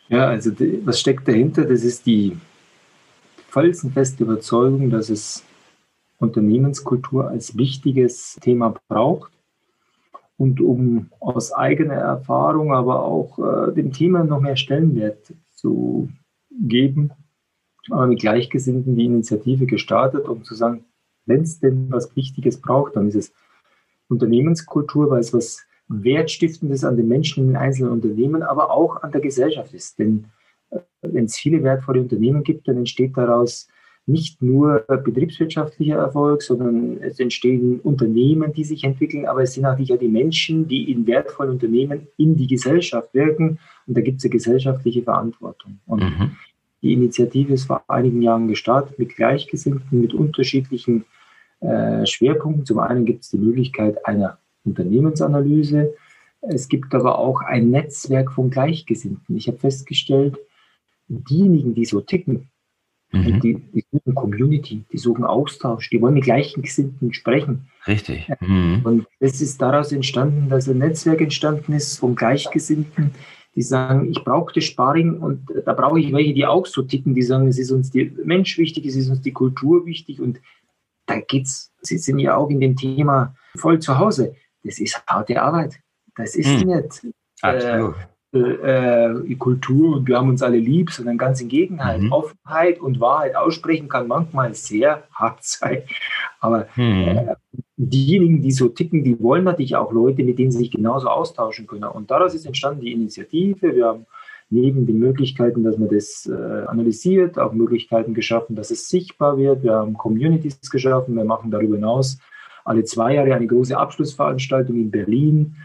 Ja, also was steckt dahinter? Das ist die felsenfeste Überzeugung, dass es Unternehmenskultur als wichtiges Thema braucht. Und um aus eigener Erfahrung, aber auch äh, dem Thema noch mehr Stellenwert zu geben, haben wir mit Gleichgesinnten die Initiative gestartet, um zu sagen, wenn es denn was Wichtiges braucht, dann ist es Unternehmenskultur, weil es was Wertstiftendes an den Menschen in den einzelnen Unternehmen, aber auch an der Gesellschaft ist. Denn äh, wenn es viele wertvolle Unternehmen gibt, dann entsteht daraus nicht nur betriebswirtschaftlicher Erfolg, sondern es entstehen Unternehmen, die sich entwickeln, aber es sind auch ja die Menschen, die in wertvollen Unternehmen in die Gesellschaft wirken. Und da gibt es eine gesellschaftliche Verantwortung. Und mhm. die Initiative ist vor einigen Jahren gestartet mit Gleichgesinnten, mit unterschiedlichen äh, Schwerpunkten. Zum einen gibt es die Möglichkeit einer Unternehmensanalyse. Es gibt aber auch ein Netzwerk von Gleichgesinnten. Ich habe festgestellt, diejenigen, die so ticken, Mhm. Die, die, suchen Community, die suchen Austausch, die wollen mit Gleichgesinnten sprechen. Richtig. Mhm. Und es ist daraus entstanden, dass ein Netzwerk entstanden ist von Gleichgesinnten, die sagen, ich brauche das Sparring und da brauche ich welche, die auch so ticken, die sagen, es ist uns der Mensch wichtig, es ist uns die Kultur wichtig und da geht's, sie sind ja auch in dem Thema voll zu Hause. Das ist harte Arbeit. Das ist mhm. nicht. Absolut. Äh, äh, Kultur und wir haben uns alle lieb, sondern ganz im Gegenteil. Mhm. Offenheit und Wahrheit aussprechen kann manchmal sehr hart sein. Aber mhm. äh, diejenigen, die so ticken, die wollen natürlich auch Leute, mit denen sie sich genauso austauschen können. Und daraus ist entstanden die Initiative. Wir haben neben den Möglichkeiten, dass man das äh, analysiert, auch Möglichkeiten geschaffen, dass es sichtbar wird. Wir haben Communities geschaffen. Wir machen darüber hinaus alle zwei Jahre eine große Abschlussveranstaltung in Berlin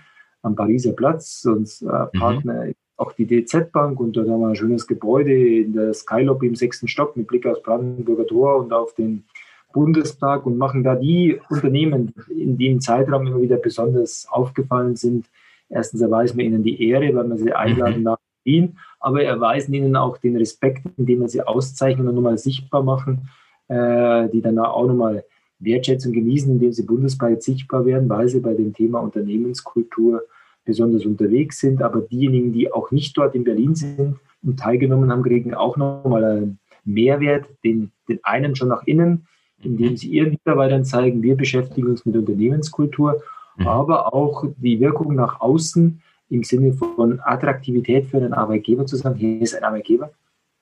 am Pariser Platz. Unser äh, mhm. Partner mhm. auch die DZ Bank und dort haben wir ein schönes Gebäude in der Skylobby im sechsten Stock mit Blick aufs Brandenburger Tor und auf den Bundestag und machen da die Unternehmen, in die im Zeitraum immer wieder besonders aufgefallen sind. Erstens erweisen wir ihnen die Ehre, weil wir sie einladen mhm. nach Berlin, aber erweisen ihnen auch den Respekt, indem wir sie auszeichnen und nochmal sichtbar machen, äh, die dann auch nochmal Wertschätzung genießen, indem sie bundesweit sichtbar werden, weil sie bei dem Thema Unternehmenskultur besonders unterwegs sind. Aber diejenigen, die auch nicht dort in Berlin sind und teilgenommen haben, kriegen auch nochmal einen Mehrwert, den, den einen schon nach innen, indem sie ihren Mitarbeitern zeigen, wir beschäftigen uns mit Unternehmenskultur, mhm. aber auch die Wirkung nach außen im Sinne von Attraktivität für einen Arbeitgeber zu sagen, hier ist ein Arbeitgeber,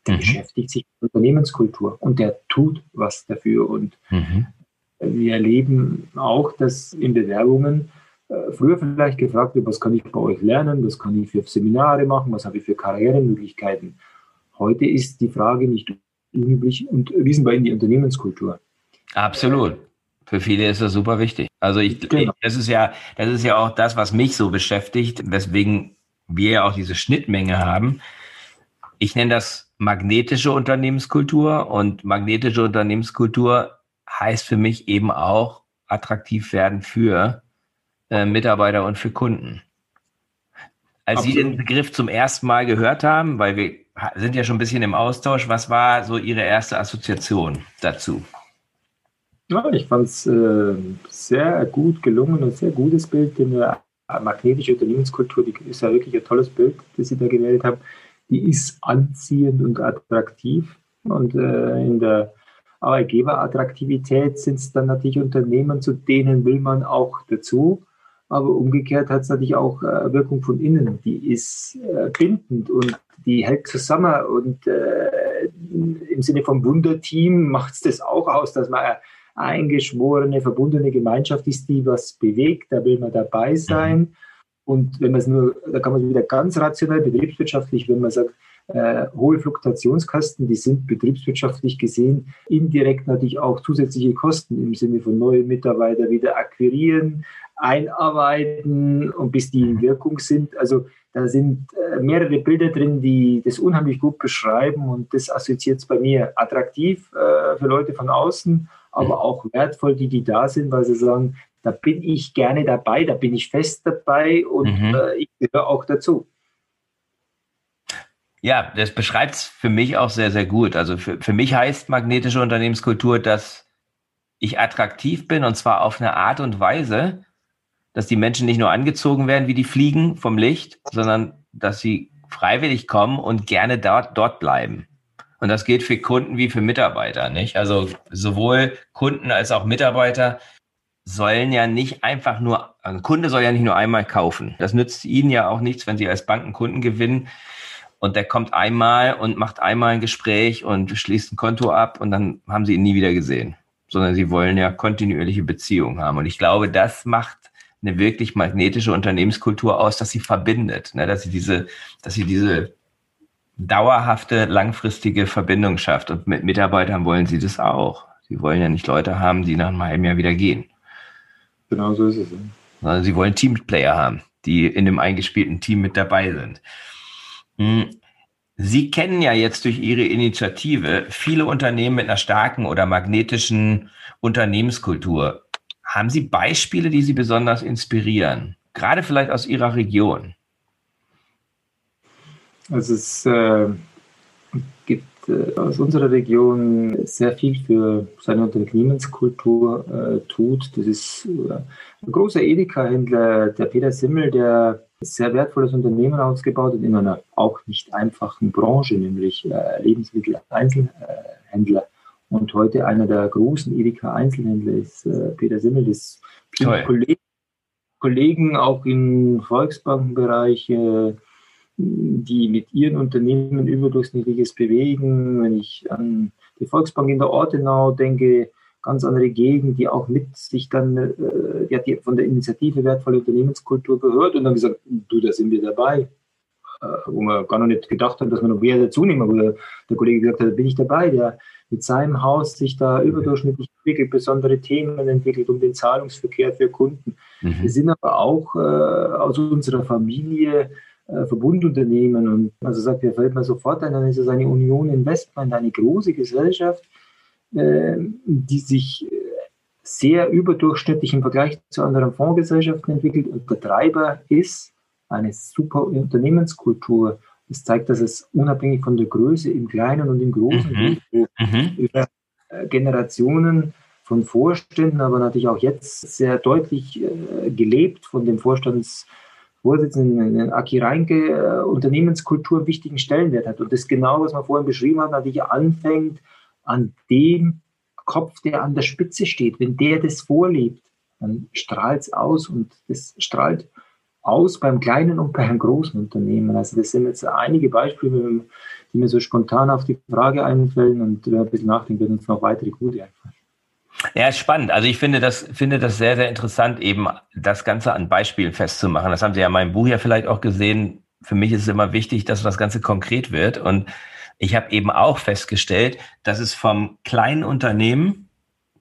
der mhm. beschäftigt sich mit Unternehmenskultur und der tut was dafür. Und mhm. Wir erleben auch, dass in Bewerbungen äh, früher vielleicht gefragt wird, was kann ich bei euch lernen, was kann ich für Seminare machen, was habe ich für Karrieremöglichkeiten. Heute ist die Frage nicht unüblich und wir in die Unternehmenskultur? Absolut. Für viele ist das super wichtig. Also ich, genau. ich, das ist ja, das ist ja auch das, was mich so beschäftigt, weswegen wir ja auch diese Schnittmenge haben. Ich nenne das magnetische Unternehmenskultur und magnetische Unternehmenskultur heißt für mich eben auch attraktiv werden für äh, Mitarbeiter und für Kunden. Als Absolut. Sie den Begriff zum ersten Mal gehört haben, weil wir sind ja schon ein bisschen im Austausch, was war so Ihre erste Assoziation dazu? Ja, ich fand es äh, sehr gut gelungen und sehr gutes Bild. Denn eine magnetische Unternehmenskultur, die ist ja wirklich ein tolles Bild, das Sie da gewählt haben. Die ist anziehend und attraktiv. Und äh, in der Arbeitgeberattraktivität sind es dann natürlich Unternehmen, zu denen will man auch dazu. Aber umgekehrt hat es natürlich auch äh, Wirkung von innen. Die ist äh, bindend und die hält zusammen. Und äh, im Sinne vom Wunderteam macht es das auch aus, dass man eine eingeschworene, verbundene Gemeinschaft ist, die was bewegt. Da will man dabei sein. Und wenn man es nur, da kann man wieder ganz rationell, betriebswirtschaftlich, wenn man sagt, äh, hohe Fluktuationskosten, die sind betriebswirtschaftlich gesehen indirekt natürlich auch zusätzliche Kosten im Sinne von neue Mitarbeiter wieder akquirieren, einarbeiten und bis die in Wirkung sind. Also da sind äh, mehrere Bilder drin, die das unheimlich gut beschreiben und das assoziiert es bei mir attraktiv äh, für Leute von außen, aber auch wertvoll, die, die da sind, weil sie sagen, da bin ich gerne dabei, da bin ich fest dabei und mhm. äh, ich gehöre auch dazu. Ja, das beschreibt es für mich auch sehr, sehr gut. Also für, für mich heißt magnetische Unternehmenskultur, dass ich attraktiv bin und zwar auf eine Art und Weise, dass die Menschen nicht nur angezogen werden wie die Fliegen vom Licht, sondern dass sie freiwillig kommen und gerne dort, dort bleiben. Und das gilt für Kunden wie für Mitarbeiter, nicht? Also sowohl Kunden als auch Mitarbeiter sollen ja nicht einfach nur, ein Kunde soll ja nicht nur einmal kaufen. Das nützt ihnen ja auch nichts, wenn sie als Banken Kunden gewinnen und der kommt einmal und macht einmal ein Gespräch und schließt ein Konto ab und dann haben sie ihn nie wieder gesehen. Sondern sie wollen ja kontinuierliche Beziehungen haben. Und ich glaube, das macht eine wirklich magnetische Unternehmenskultur aus, dass sie verbindet, ne? dass sie diese, dass sie diese dauerhafte, langfristige Verbindung schafft. Und mit Mitarbeitern wollen sie das auch. Sie wollen ja nicht Leute haben, die nach einem halben Jahr wieder gehen. Genau so ist es. Also sie wollen Teamplayer haben, die in dem eingespielten Team mit dabei sind. Hm. Sie kennen ja jetzt durch Ihre Initiative viele Unternehmen mit einer starken oder magnetischen Unternehmenskultur. Haben Sie Beispiele, die Sie besonders inspirieren? Gerade vielleicht aus Ihrer Region? Also es äh, gibt äh, aus unserer Region sehr viel für seine Unternehmenskultur äh, tut. Das ist äh, ein großer Edeka-Händler, der Peter Simmel, der sehr wertvolles Unternehmen ausgebaut in einer auch nicht einfachen Branche, nämlich äh, Lebensmittel-Einzelhändler. Und heute einer der großen Edeka-Einzelhändler ist äh, Peter Simmel. Das Kollegen, Kollegen auch im Volksbankenbereich, äh, die mit ihren Unternehmen überdurchschnittliches bewegen. Wenn ich an die Volksbank in der Ortenau denke, ganz andere Gegend, die auch mit sich dann, äh, die hat die von der Initiative wertvolle Unternehmenskultur gehört und dann gesagt, du, da sind wir dabei. Äh, wo wir gar noch nicht gedacht haben, dass wir noch mehr dazu nehmen, wo der, der Kollege gesagt hat, da bin ich dabei, der mit seinem Haus sich da überdurchschnittlich entwickelt, besondere Themen entwickelt um den Zahlungsverkehr für Kunden. Mhm. Wir sind aber auch äh, aus unserer Familie äh, Verbundunternehmen und also sagt, mir fällt mir sofort ein, dann ist es eine Union Investment, eine große Gesellschaft, die sich äh, sehr überdurchschnittlich im Vergleich zu anderen Fondsgesellschaften entwickelt und der Treiber ist eine super Unternehmenskultur. Das zeigt, dass es unabhängig von der Größe im Kleinen und im Großen mhm. mhm. über äh, Generationen von Vorständen, aber natürlich auch jetzt sehr deutlich äh, gelebt von dem Vorstandsvorsitzenden Aki Reinke, Unternehmenskultur einen wichtigen Stellenwert hat. Und das genau, was man vorhin beschrieben hat, natürlich anfängt an dem Kopf, der an der Spitze steht. Wenn der das vorlebt, dann strahlt es aus und das strahlt aus beim kleinen und beim großen Unternehmen. Also das sind jetzt einige Beispiele, die mir so spontan auf die Frage einfallen und wenn wir ein bisschen nachdenken, werden uns noch weitere gute einfallen. Ja, spannend. Also ich finde das, finde das sehr, sehr interessant, eben das Ganze an Beispielen festzumachen. Das haben Sie ja in meinem Buch ja vielleicht auch gesehen. Für mich ist es immer wichtig, dass das Ganze konkret wird. Und ich habe eben auch festgestellt, dass es vom kleinen Unternehmen,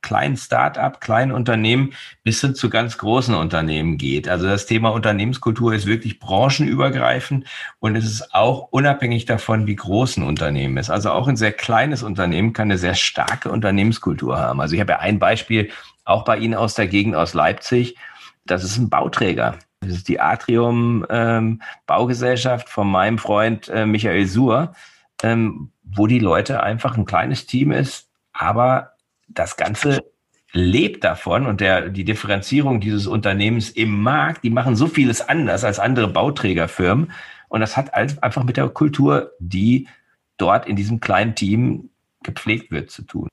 kleinen Start-up, kleinen Unternehmen bis hin zu ganz großen Unternehmen geht. Also das Thema Unternehmenskultur ist wirklich branchenübergreifend und es ist auch unabhängig davon, wie groß ein Unternehmen ist. Also auch ein sehr kleines Unternehmen kann eine sehr starke Unternehmenskultur haben. Also ich habe ja ein Beispiel auch bei Ihnen aus der Gegend aus Leipzig. Das ist ein Bauträger. Das ist die Atrium ähm, Baugesellschaft von meinem Freund äh, Michael Suhr ähm, wo die Leute einfach ein kleines Team ist, aber das Ganze lebt davon und der, die Differenzierung dieses Unternehmens im Markt, die machen so vieles anders als andere Bauträgerfirmen. Und das hat einfach mit der Kultur, die dort in diesem kleinen Team gepflegt wird, zu tun.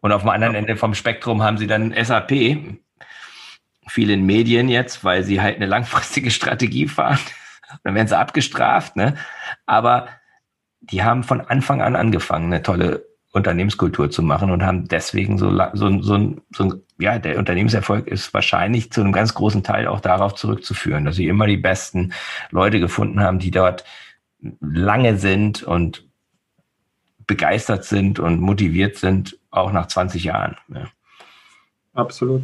Und auf dem anderen Ende vom Spektrum haben sie dann SAP, viel in Medien jetzt, weil sie halt eine langfristige Strategie fahren. Dann werden sie abgestraft, ne? Aber die haben von Anfang an angefangen, eine tolle Unternehmenskultur zu machen und haben deswegen so, so, so, so ja, der Unternehmenserfolg ist wahrscheinlich zu einem ganz großen Teil auch darauf zurückzuführen, dass sie immer die besten Leute gefunden haben, die dort lange sind und begeistert sind und motiviert sind, auch nach 20 Jahren. Ja. Absolut.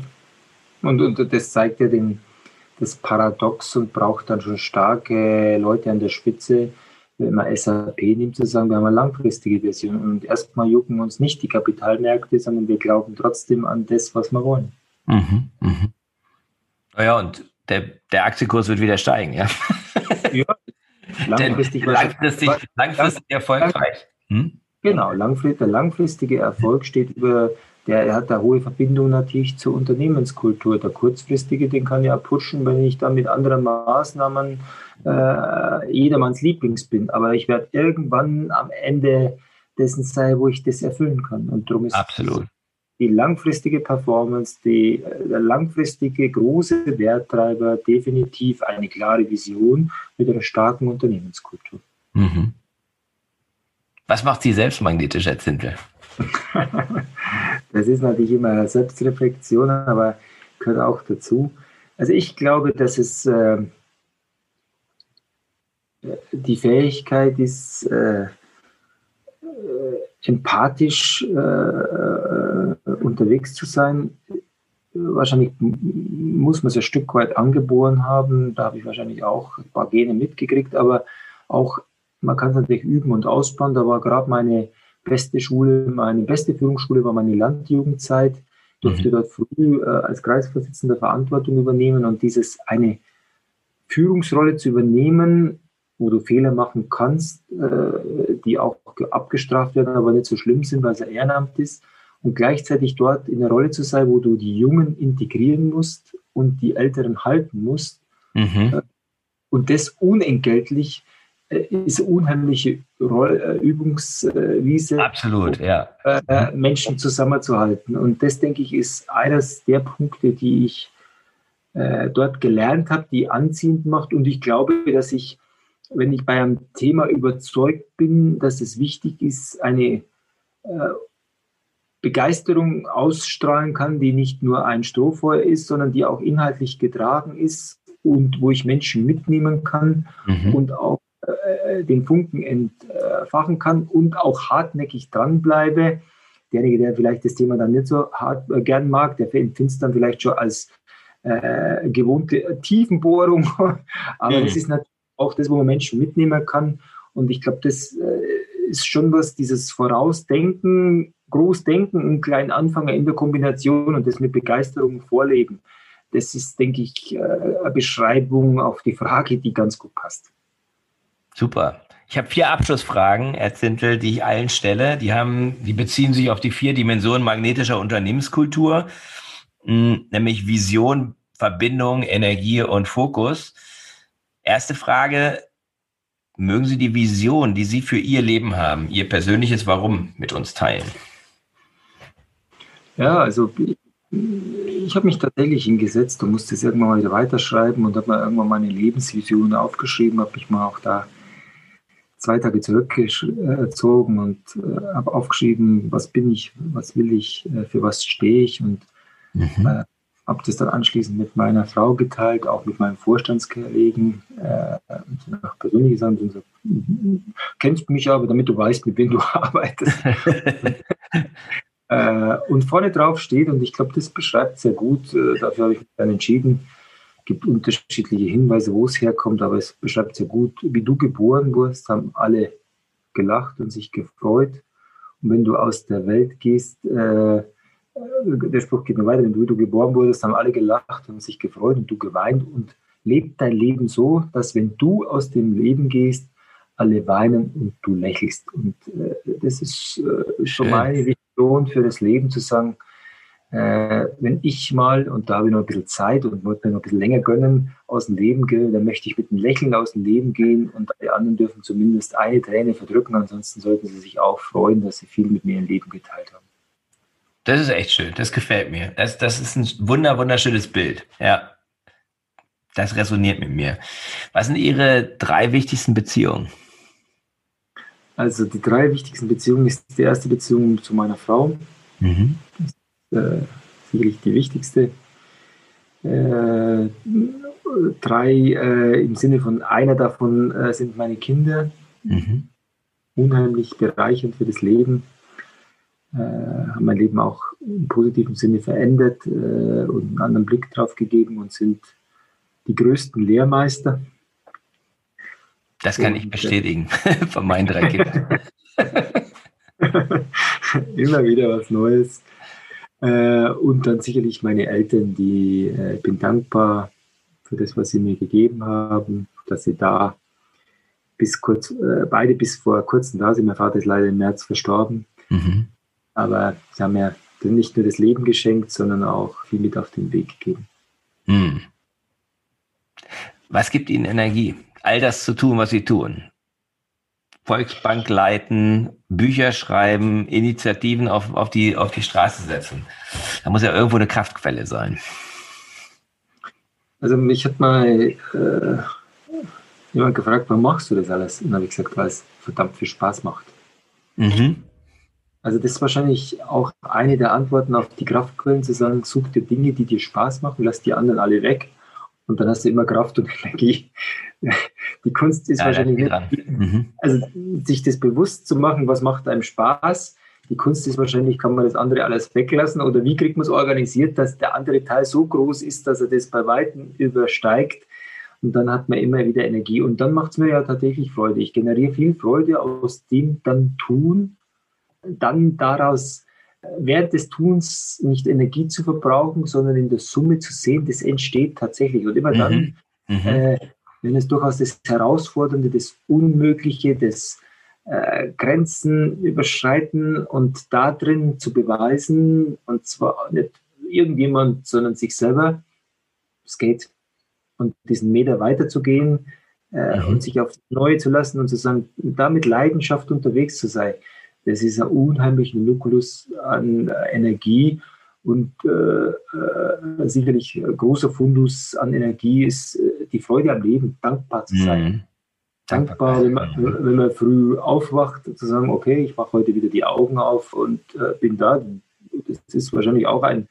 Und, und das zeigt ja den, das Paradox und braucht dann schon starke Leute an der Spitze, wenn man SAP nimmt, zu sagen, wir haben eine langfristige Version und erstmal jucken uns nicht die Kapitalmärkte, sondern wir glauben trotzdem an das, was wir wollen. Mhm, mhm. Naja, und der, der Aktienkurs wird wieder steigen, ja. ja, langfristig, langfristig, langfristig erfolgreich. Hm? Genau, langfristig, der langfristige Erfolg steht über, der hat eine hohe Verbindung natürlich zur Unternehmenskultur. Der kurzfristige, den kann ja pushen, wenn ich dann mit anderen Maßnahmen äh, jedermanns Lieblings bin. Aber ich werde irgendwann am Ende dessen sei, wo ich das erfüllen kann. Und darum ist Absolut. die langfristige Performance, die, äh, der langfristige große Werttreiber definitiv eine klare Vision mit einer starken Unternehmenskultur. Mhm. Was macht Sie selbst magnetisch, Herr Zintel? das ist natürlich immer Selbstreflexion, aber gehört auch dazu. Also ich glaube, dass es äh, die Fähigkeit ist, äh, äh empathisch äh, äh, unterwegs zu sein. Wahrscheinlich muss man es ein Stück weit angeboren haben. Da habe ich wahrscheinlich auch ein paar Gene mitgekriegt, aber auch man kann es natürlich üben und ausbauen. Da war gerade meine beste Schule, meine beste Führungsschule war meine Landjugendzeit. Ich durfte mhm. dort früh äh, als Kreisvorsitzender Verantwortung übernehmen und dieses eine Führungsrolle zu übernehmen, wo du Fehler machen kannst, äh, die auch abgestraft werden, aber nicht so schlimm sind, weil es ein Ehrenamt ist. Und gleichzeitig dort in der Rolle zu sein, wo du die Jungen integrieren musst und die Älteren halten musst. Mhm. Äh, und das unentgeltlich ist eine unheimliche äh, Übungswiese. Absolut, ja. Äh, Menschen zusammenzuhalten. Und das, denke ich, ist eines der Punkte, die ich äh, dort gelernt habe, die anziehend macht. Und ich glaube, dass ich, wenn ich bei einem Thema überzeugt bin, dass es wichtig ist, eine äh, Begeisterung ausstrahlen kann, die nicht nur ein Strohfeuer ist, sondern die auch inhaltlich getragen ist und wo ich Menschen mitnehmen kann mhm. und auch äh, den Funken entfachen kann und auch hartnäckig dranbleibe. Derjenige, der vielleicht das Thema dann nicht so hart äh, gern mag, der empfindet es dann vielleicht schon als äh, gewohnte Tiefenbohrung. Aber mhm. das ist natürlich auch das, wo man Menschen mitnehmen kann. Und ich glaube, das äh, ist schon was, dieses Vorausdenken, Großdenken und klein Anfangen in der Kombination und das mit Begeisterung vorleben. Das ist, denke ich, äh, eine Beschreibung auf die Frage, die ganz gut passt. Super. Ich habe vier Abschlussfragen, Herr Zintel, die ich allen stelle. Die haben, die beziehen sich auf die vier Dimensionen magnetischer Unternehmenskultur, hm, nämlich Vision, Verbindung, Energie und Fokus. Erste Frage, mögen Sie die Vision, die Sie für Ihr Leben haben, Ihr persönliches Warum mit uns teilen? Ja, also ich habe mich tatsächlich hingesetzt und musste es irgendwann mal wieder weiterschreiben und habe mir irgendwann meine Lebensvision aufgeschrieben, habe mich mal auch da zwei Tage zurückgezogen und äh, habe aufgeschrieben, was bin ich, was will ich, äh, für was stehe ich und mhm. äh, habe das dann anschließend mit meiner Frau geteilt, auch mit meinem Vorstandskollegen, äh, nach persönlich gesagt, und so, kennst mich aber, damit du weißt, mit wem du arbeitest. äh, und vorne drauf steht, und ich glaube, das beschreibt sehr gut, äh, dafür habe ich mich dann entschieden, gibt unterschiedliche Hinweise, wo es herkommt, aber es beschreibt sehr gut, wie du geboren wurdest, haben alle gelacht und sich gefreut. Und wenn du aus der Welt gehst, äh, der Spruch geht noch weiter, wenn du, du geboren wurdest, haben alle gelacht und sich gefreut und du geweint und lebt dein Leben so, dass wenn du aus dem Leben gehst, alle weinen und du lächelst. Und äh, das ist äh, schon meine Vision für das Leben, zu sagen, äh, wenn ich mal, und da habe ich noch ein bisschen Zeit und wollte mir noch ein bisschen länger gönnen, aus dem Leben gehen, dann möchte ich mit einem Lächeln aus dem Leben gehen und die anderen dürfen zumindest eine Träne verdrücken. Ansonsten sollten sie sich auch freuen, dass sie viel mit mir im Leben geteilt haben. Das ist echt schön. Das gefällt mir. Das, das ist ein wunder, wunderschönes Bild. Ja. Das resoniert mit mir. Was sind Ihre drei wichtigsten Beziehungen? Also die drei wichtigsten Beziehungen ist die erste Beziehung zu meiner Frau. Mhm äh, sicherlich die wichtigste. Äh, drei äh, im Sinne von einer davon äh, sind meine Kinder. Mhm. Unheimlich bereichernd für das Leben. Äh, haben mein Leben auch im positiven Sinne verändert äh, und einen anderen Blick drauf gegeben und sind die größten Lehrmeister. Das kann und, ich bestätigen von meinen drei Kindern. Immer wieder was Neues. Äh, und dann sicherlich meine Eltern, die äh, bin dankbar für das, was sie mir gegeben haben, dass sie da bis kurz, äh, beide bis vor kurzem da sind. Mein Vater ist leider im März verstorben. Mhm. Aber sie haben mir nicht nur das Leben geschenkt, sondern auch viel mit auf den Weg gegeben. Mhm. Was gibt Ihnen Energie, all das zu tun, was Sie tun? Volksbank leiten, Bücher schreiben, Initiativen auf, auf, die, auf die Straße setzen. Da muss ja irgendwo eine Kraftquelle sein. Also mich hat mal äh, jemand gefragt, warum machst du das alles? Und dann habe ich gesagt, weil es verdammt viel Spaß macht. Mhm. Also das ist wahrscheinlich auch eine der Antworten auf die Kraftquellen, zu sagen, such dir Dinge, die dir Spaß machen, lass die anderen alle weg und dann hast du immer Kraft und Energie. Die Kunst ist ja, wahrscheinlich nicht, mhm. also sich das bewusst zu machen, was macht einem Spaß. Die Kunst ist wahrscheinlich, kann man das andere alles weglassen oder wie kriegt man es organisiert, dass der andere Teil so groß ist, dass er das bei Weitem übersteigt. Und dann hat man immer wieder Energie. Und dann macht es mir ja tatsächlich Freude. Ich generiere viel Freude aus dem dann tun, dann daraus während des Tuns nicht Energie zu verbrauchen, sondern in der Summe zu sehen, das entsteht tatsächlich. Und immer dann, mhm. mhm. Äh, wenn es durchaus das Herausfordernde, das Unmögliche, das äh, Grenzen überschreiten und da drin zu beweisen, und zwar nicht irgendjemand, sondern sich selber, es geht. Und diesen Meter weiterzugehen äh, mhm. und sich auf Neue zu lassen und zu sagen, da mit Leidenschaft unterwegs zu sein das ist ein unheimlicher Nukleus an Energie und äh, äh, sicherlich ein großer Fundus an Energie ist äh, die Freude am Leben, dankbar zu sein. Mhm. Dankbar, wenn man, wenn man früh aufwacht, zu sagen, okay, ich mache heute wieder die Augen auf und äh, bin da. Das ist wahrscheinlich auch ein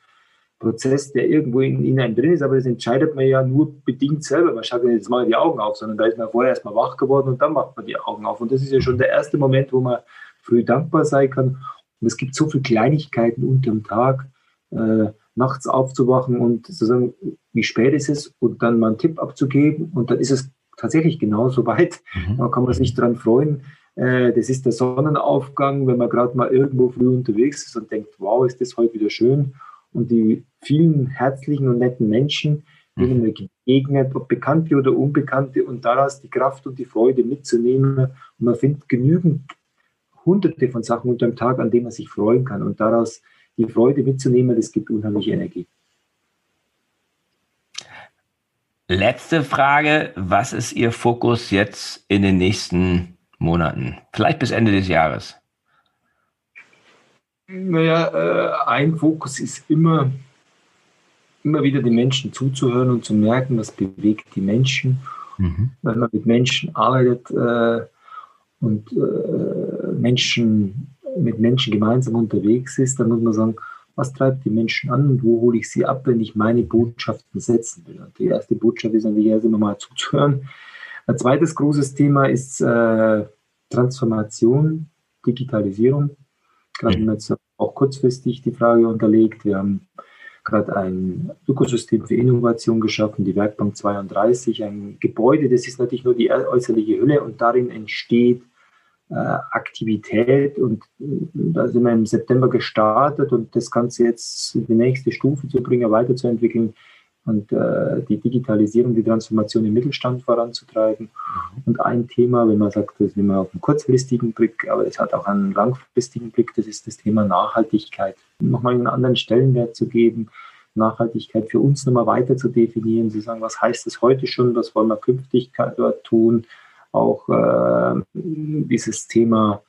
Prozess, der irgendwo in, in einem drin ist, aber das entscheidet man ja nur bedingt selber. Man schaut jetzt mal die Augen auf, sondern da ist man vorher erstmal wach geworden und dann macht man die Augen auf. Und das ist ja schon der erste Moment, wo man früh dankbar sein kann. Und es gibt so viele Kleinigkeiten unterm Tag, äh, nachts aufzuwachen und zu sagen, wie spät ist es und dann mal einen Tipp abzugeben und dann ist es tatsächlich genauso weit. Mhm. Da kann man sich dran freuen. Äh, das ist der Sonnenaufgang, wenn man gerade mal irgendwo früh unterwegs ist und denkt, wow, ist das heute wieder schön. Und die vielen herzlichen und netten Menschen, denen mhm. man begegnet, ob Bekannte oder Unbekannte, und daraus die Kraft und die Freude mitzunehmen. Und man findet genügend hunderte von Sachen unter dem Tag, an denen man sich freuen kann. Und daraus die Freude mitzunehmen, das gibt unheimliche Energie. Letzte Frage. Was ist Ihr Fokus jetzt in den nächsten Monaten? Vielleicht bis Ende des Jahres? Naja, äh, ein Fokus ist immer, immer wieder den Menschen zuzuhören und zu merken, was bewegt die Menschen. Mhm. Wenn man mit Menschen arbeitet, äh, und äh, Menschen mit Menschen gemeinsam unterwegs ist, dann muss man sagen, was treibt die Menschen an und wo hole ich sie ab, wenn ich meine Botschaften setzen will. Und die erste Botschaft ist natürlich erst immer mal zuzuhören. Ein zweites großes Thema ist äh, Transformation, Digitalisierung. Gerade mhm. jetzt auch kurzfristig die Frage unterlegt. Wir haben gerade ein Ökosystem für Innovation geschaffen, die Werkbank 32, ein Gebäude, das ist natürlich nur die äußerliche Hülle und darin entsteht Aktivität und äh, da sind wir im September gestartet und das Ganze jetzt in die nächste Stufe zu bringen, weiterzuentwickeln und äh, die Digitalisierung, die Transformation im Mittelstand voranzutreiben. Und ein Thema, wenn man sagt, das nehmen wir auf einen kurzfristigen Blick, aber es hat auch einen langfristigen Blick, das ist das Thema Nachhaltigkeit. Nochmal einen anderen Stellenwert zu geben, Nachhaltigkeit für uns nochmal weiter zu definieren, zu sagen, was heißt das heute schon, was wollen wir künftig dort tun, auch äh, dieses Thema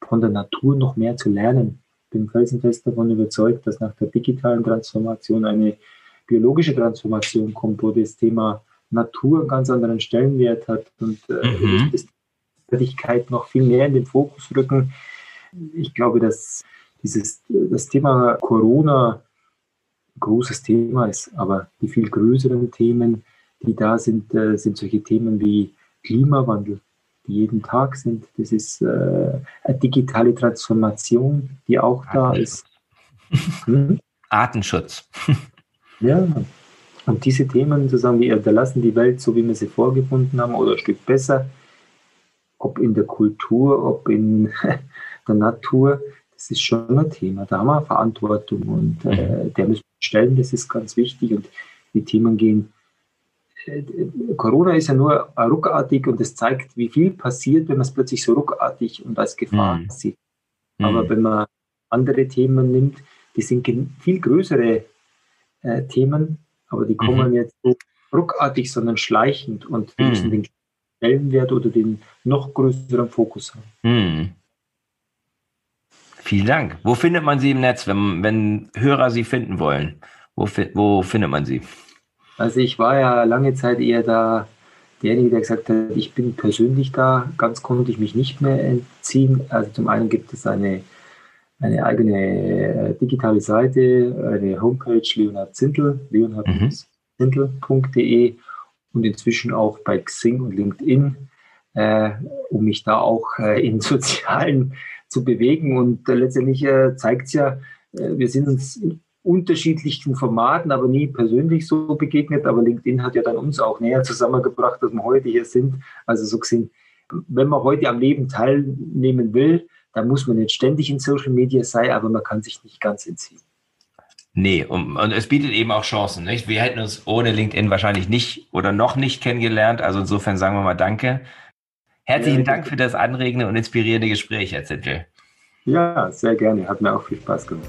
von der Natur noch mehr zu lernen. Ich bin felsenfest davon überzeugt, dass nach der digitalen Transformation eine biologische Transformation kommt, wo das Thema Natur einen ganz anderen Stellenwert hat und äh, mhm. das noch viel mehr in den Fokus rücken. Ich glaube, dass dieses, das Thema Corona ein großes Thema ist, aber die viel größeren Themen, die da sind, äh, sind solche Themen wie Klimawandel, die jeden Tag sind. Das ist äh, eine digitale Transformation, die auch da ist. Hm? Artenschutz. ja, und diese Themen, zu sagen, wir hinterlassen die Welt so, wie wir sie vorgefunden haben, oder ein Stück besser, ob in der Kultur, ob in der Natur, das ist schon ein Thema. Da haben wir Verantwortung und äh, mhm. der müssen wir stellen, das ist ganz wichtig. Und die Themen gehen Corona ist ja nur ruckartig und es zeigt, wie viel passiert, wenn man es plötzlich so ruckartig und als Gefahr mhm. sieht. Aber mhm. wenn man andere Themen nimmt, die sind viel größere äh, Themen, aber die kommen mhm. jetzt so ruckartig, sondern schleichend und die müssen mhm. den Stellenwert oder den noch größeren Fokus haben. Hm. Vielen Dank. Wo findet man Sie im Netz, wenn, wenn Hörer Sie finden wollen? Wo, wo findet man Sie? Also ich war ja lange Zeit eher da derjenige, der gesagt hat, ich bin persönlich da, ganz konnte ich mich nicht mehr entziehen. Also zum einen gibt es eine, eine eigene äh, digitale Seite, eine Homepage Leonhard Zintel, leonhard-zintel.de und inzwischen auch bei Xing und LinkedIn, äh, um mich da auch äh, in sozialen zu bewegen. Und äh, letztendlich äh, zeigt es ja, äh, wir sind uns unterschiedlichen Formaten, aber nie persönlich so begegnet. Aber LinkedIn hat ja dann uns auch näher zusammengebracht, dass wir heute hier sind. Also so gesehen, wenn man heute am Leben teilnehmen will, dann muss man nicht ständig in Social Media sein, aber man kann sich nicht ganz entziehen. Nee, und, und, es bietet eben auch Chancen. Nicht? Wir hätten uns ohne LinkedIn wahrscheinlich nicht oder noch nicht kennengelernt. Also insofern sagen wir mal Danke. Herzlichen ja, Dank für das anregende und inspirierende Gespräch, Herr Zittel. Ja, sehr gerne. Hat mir auch viel Spaß gemacht.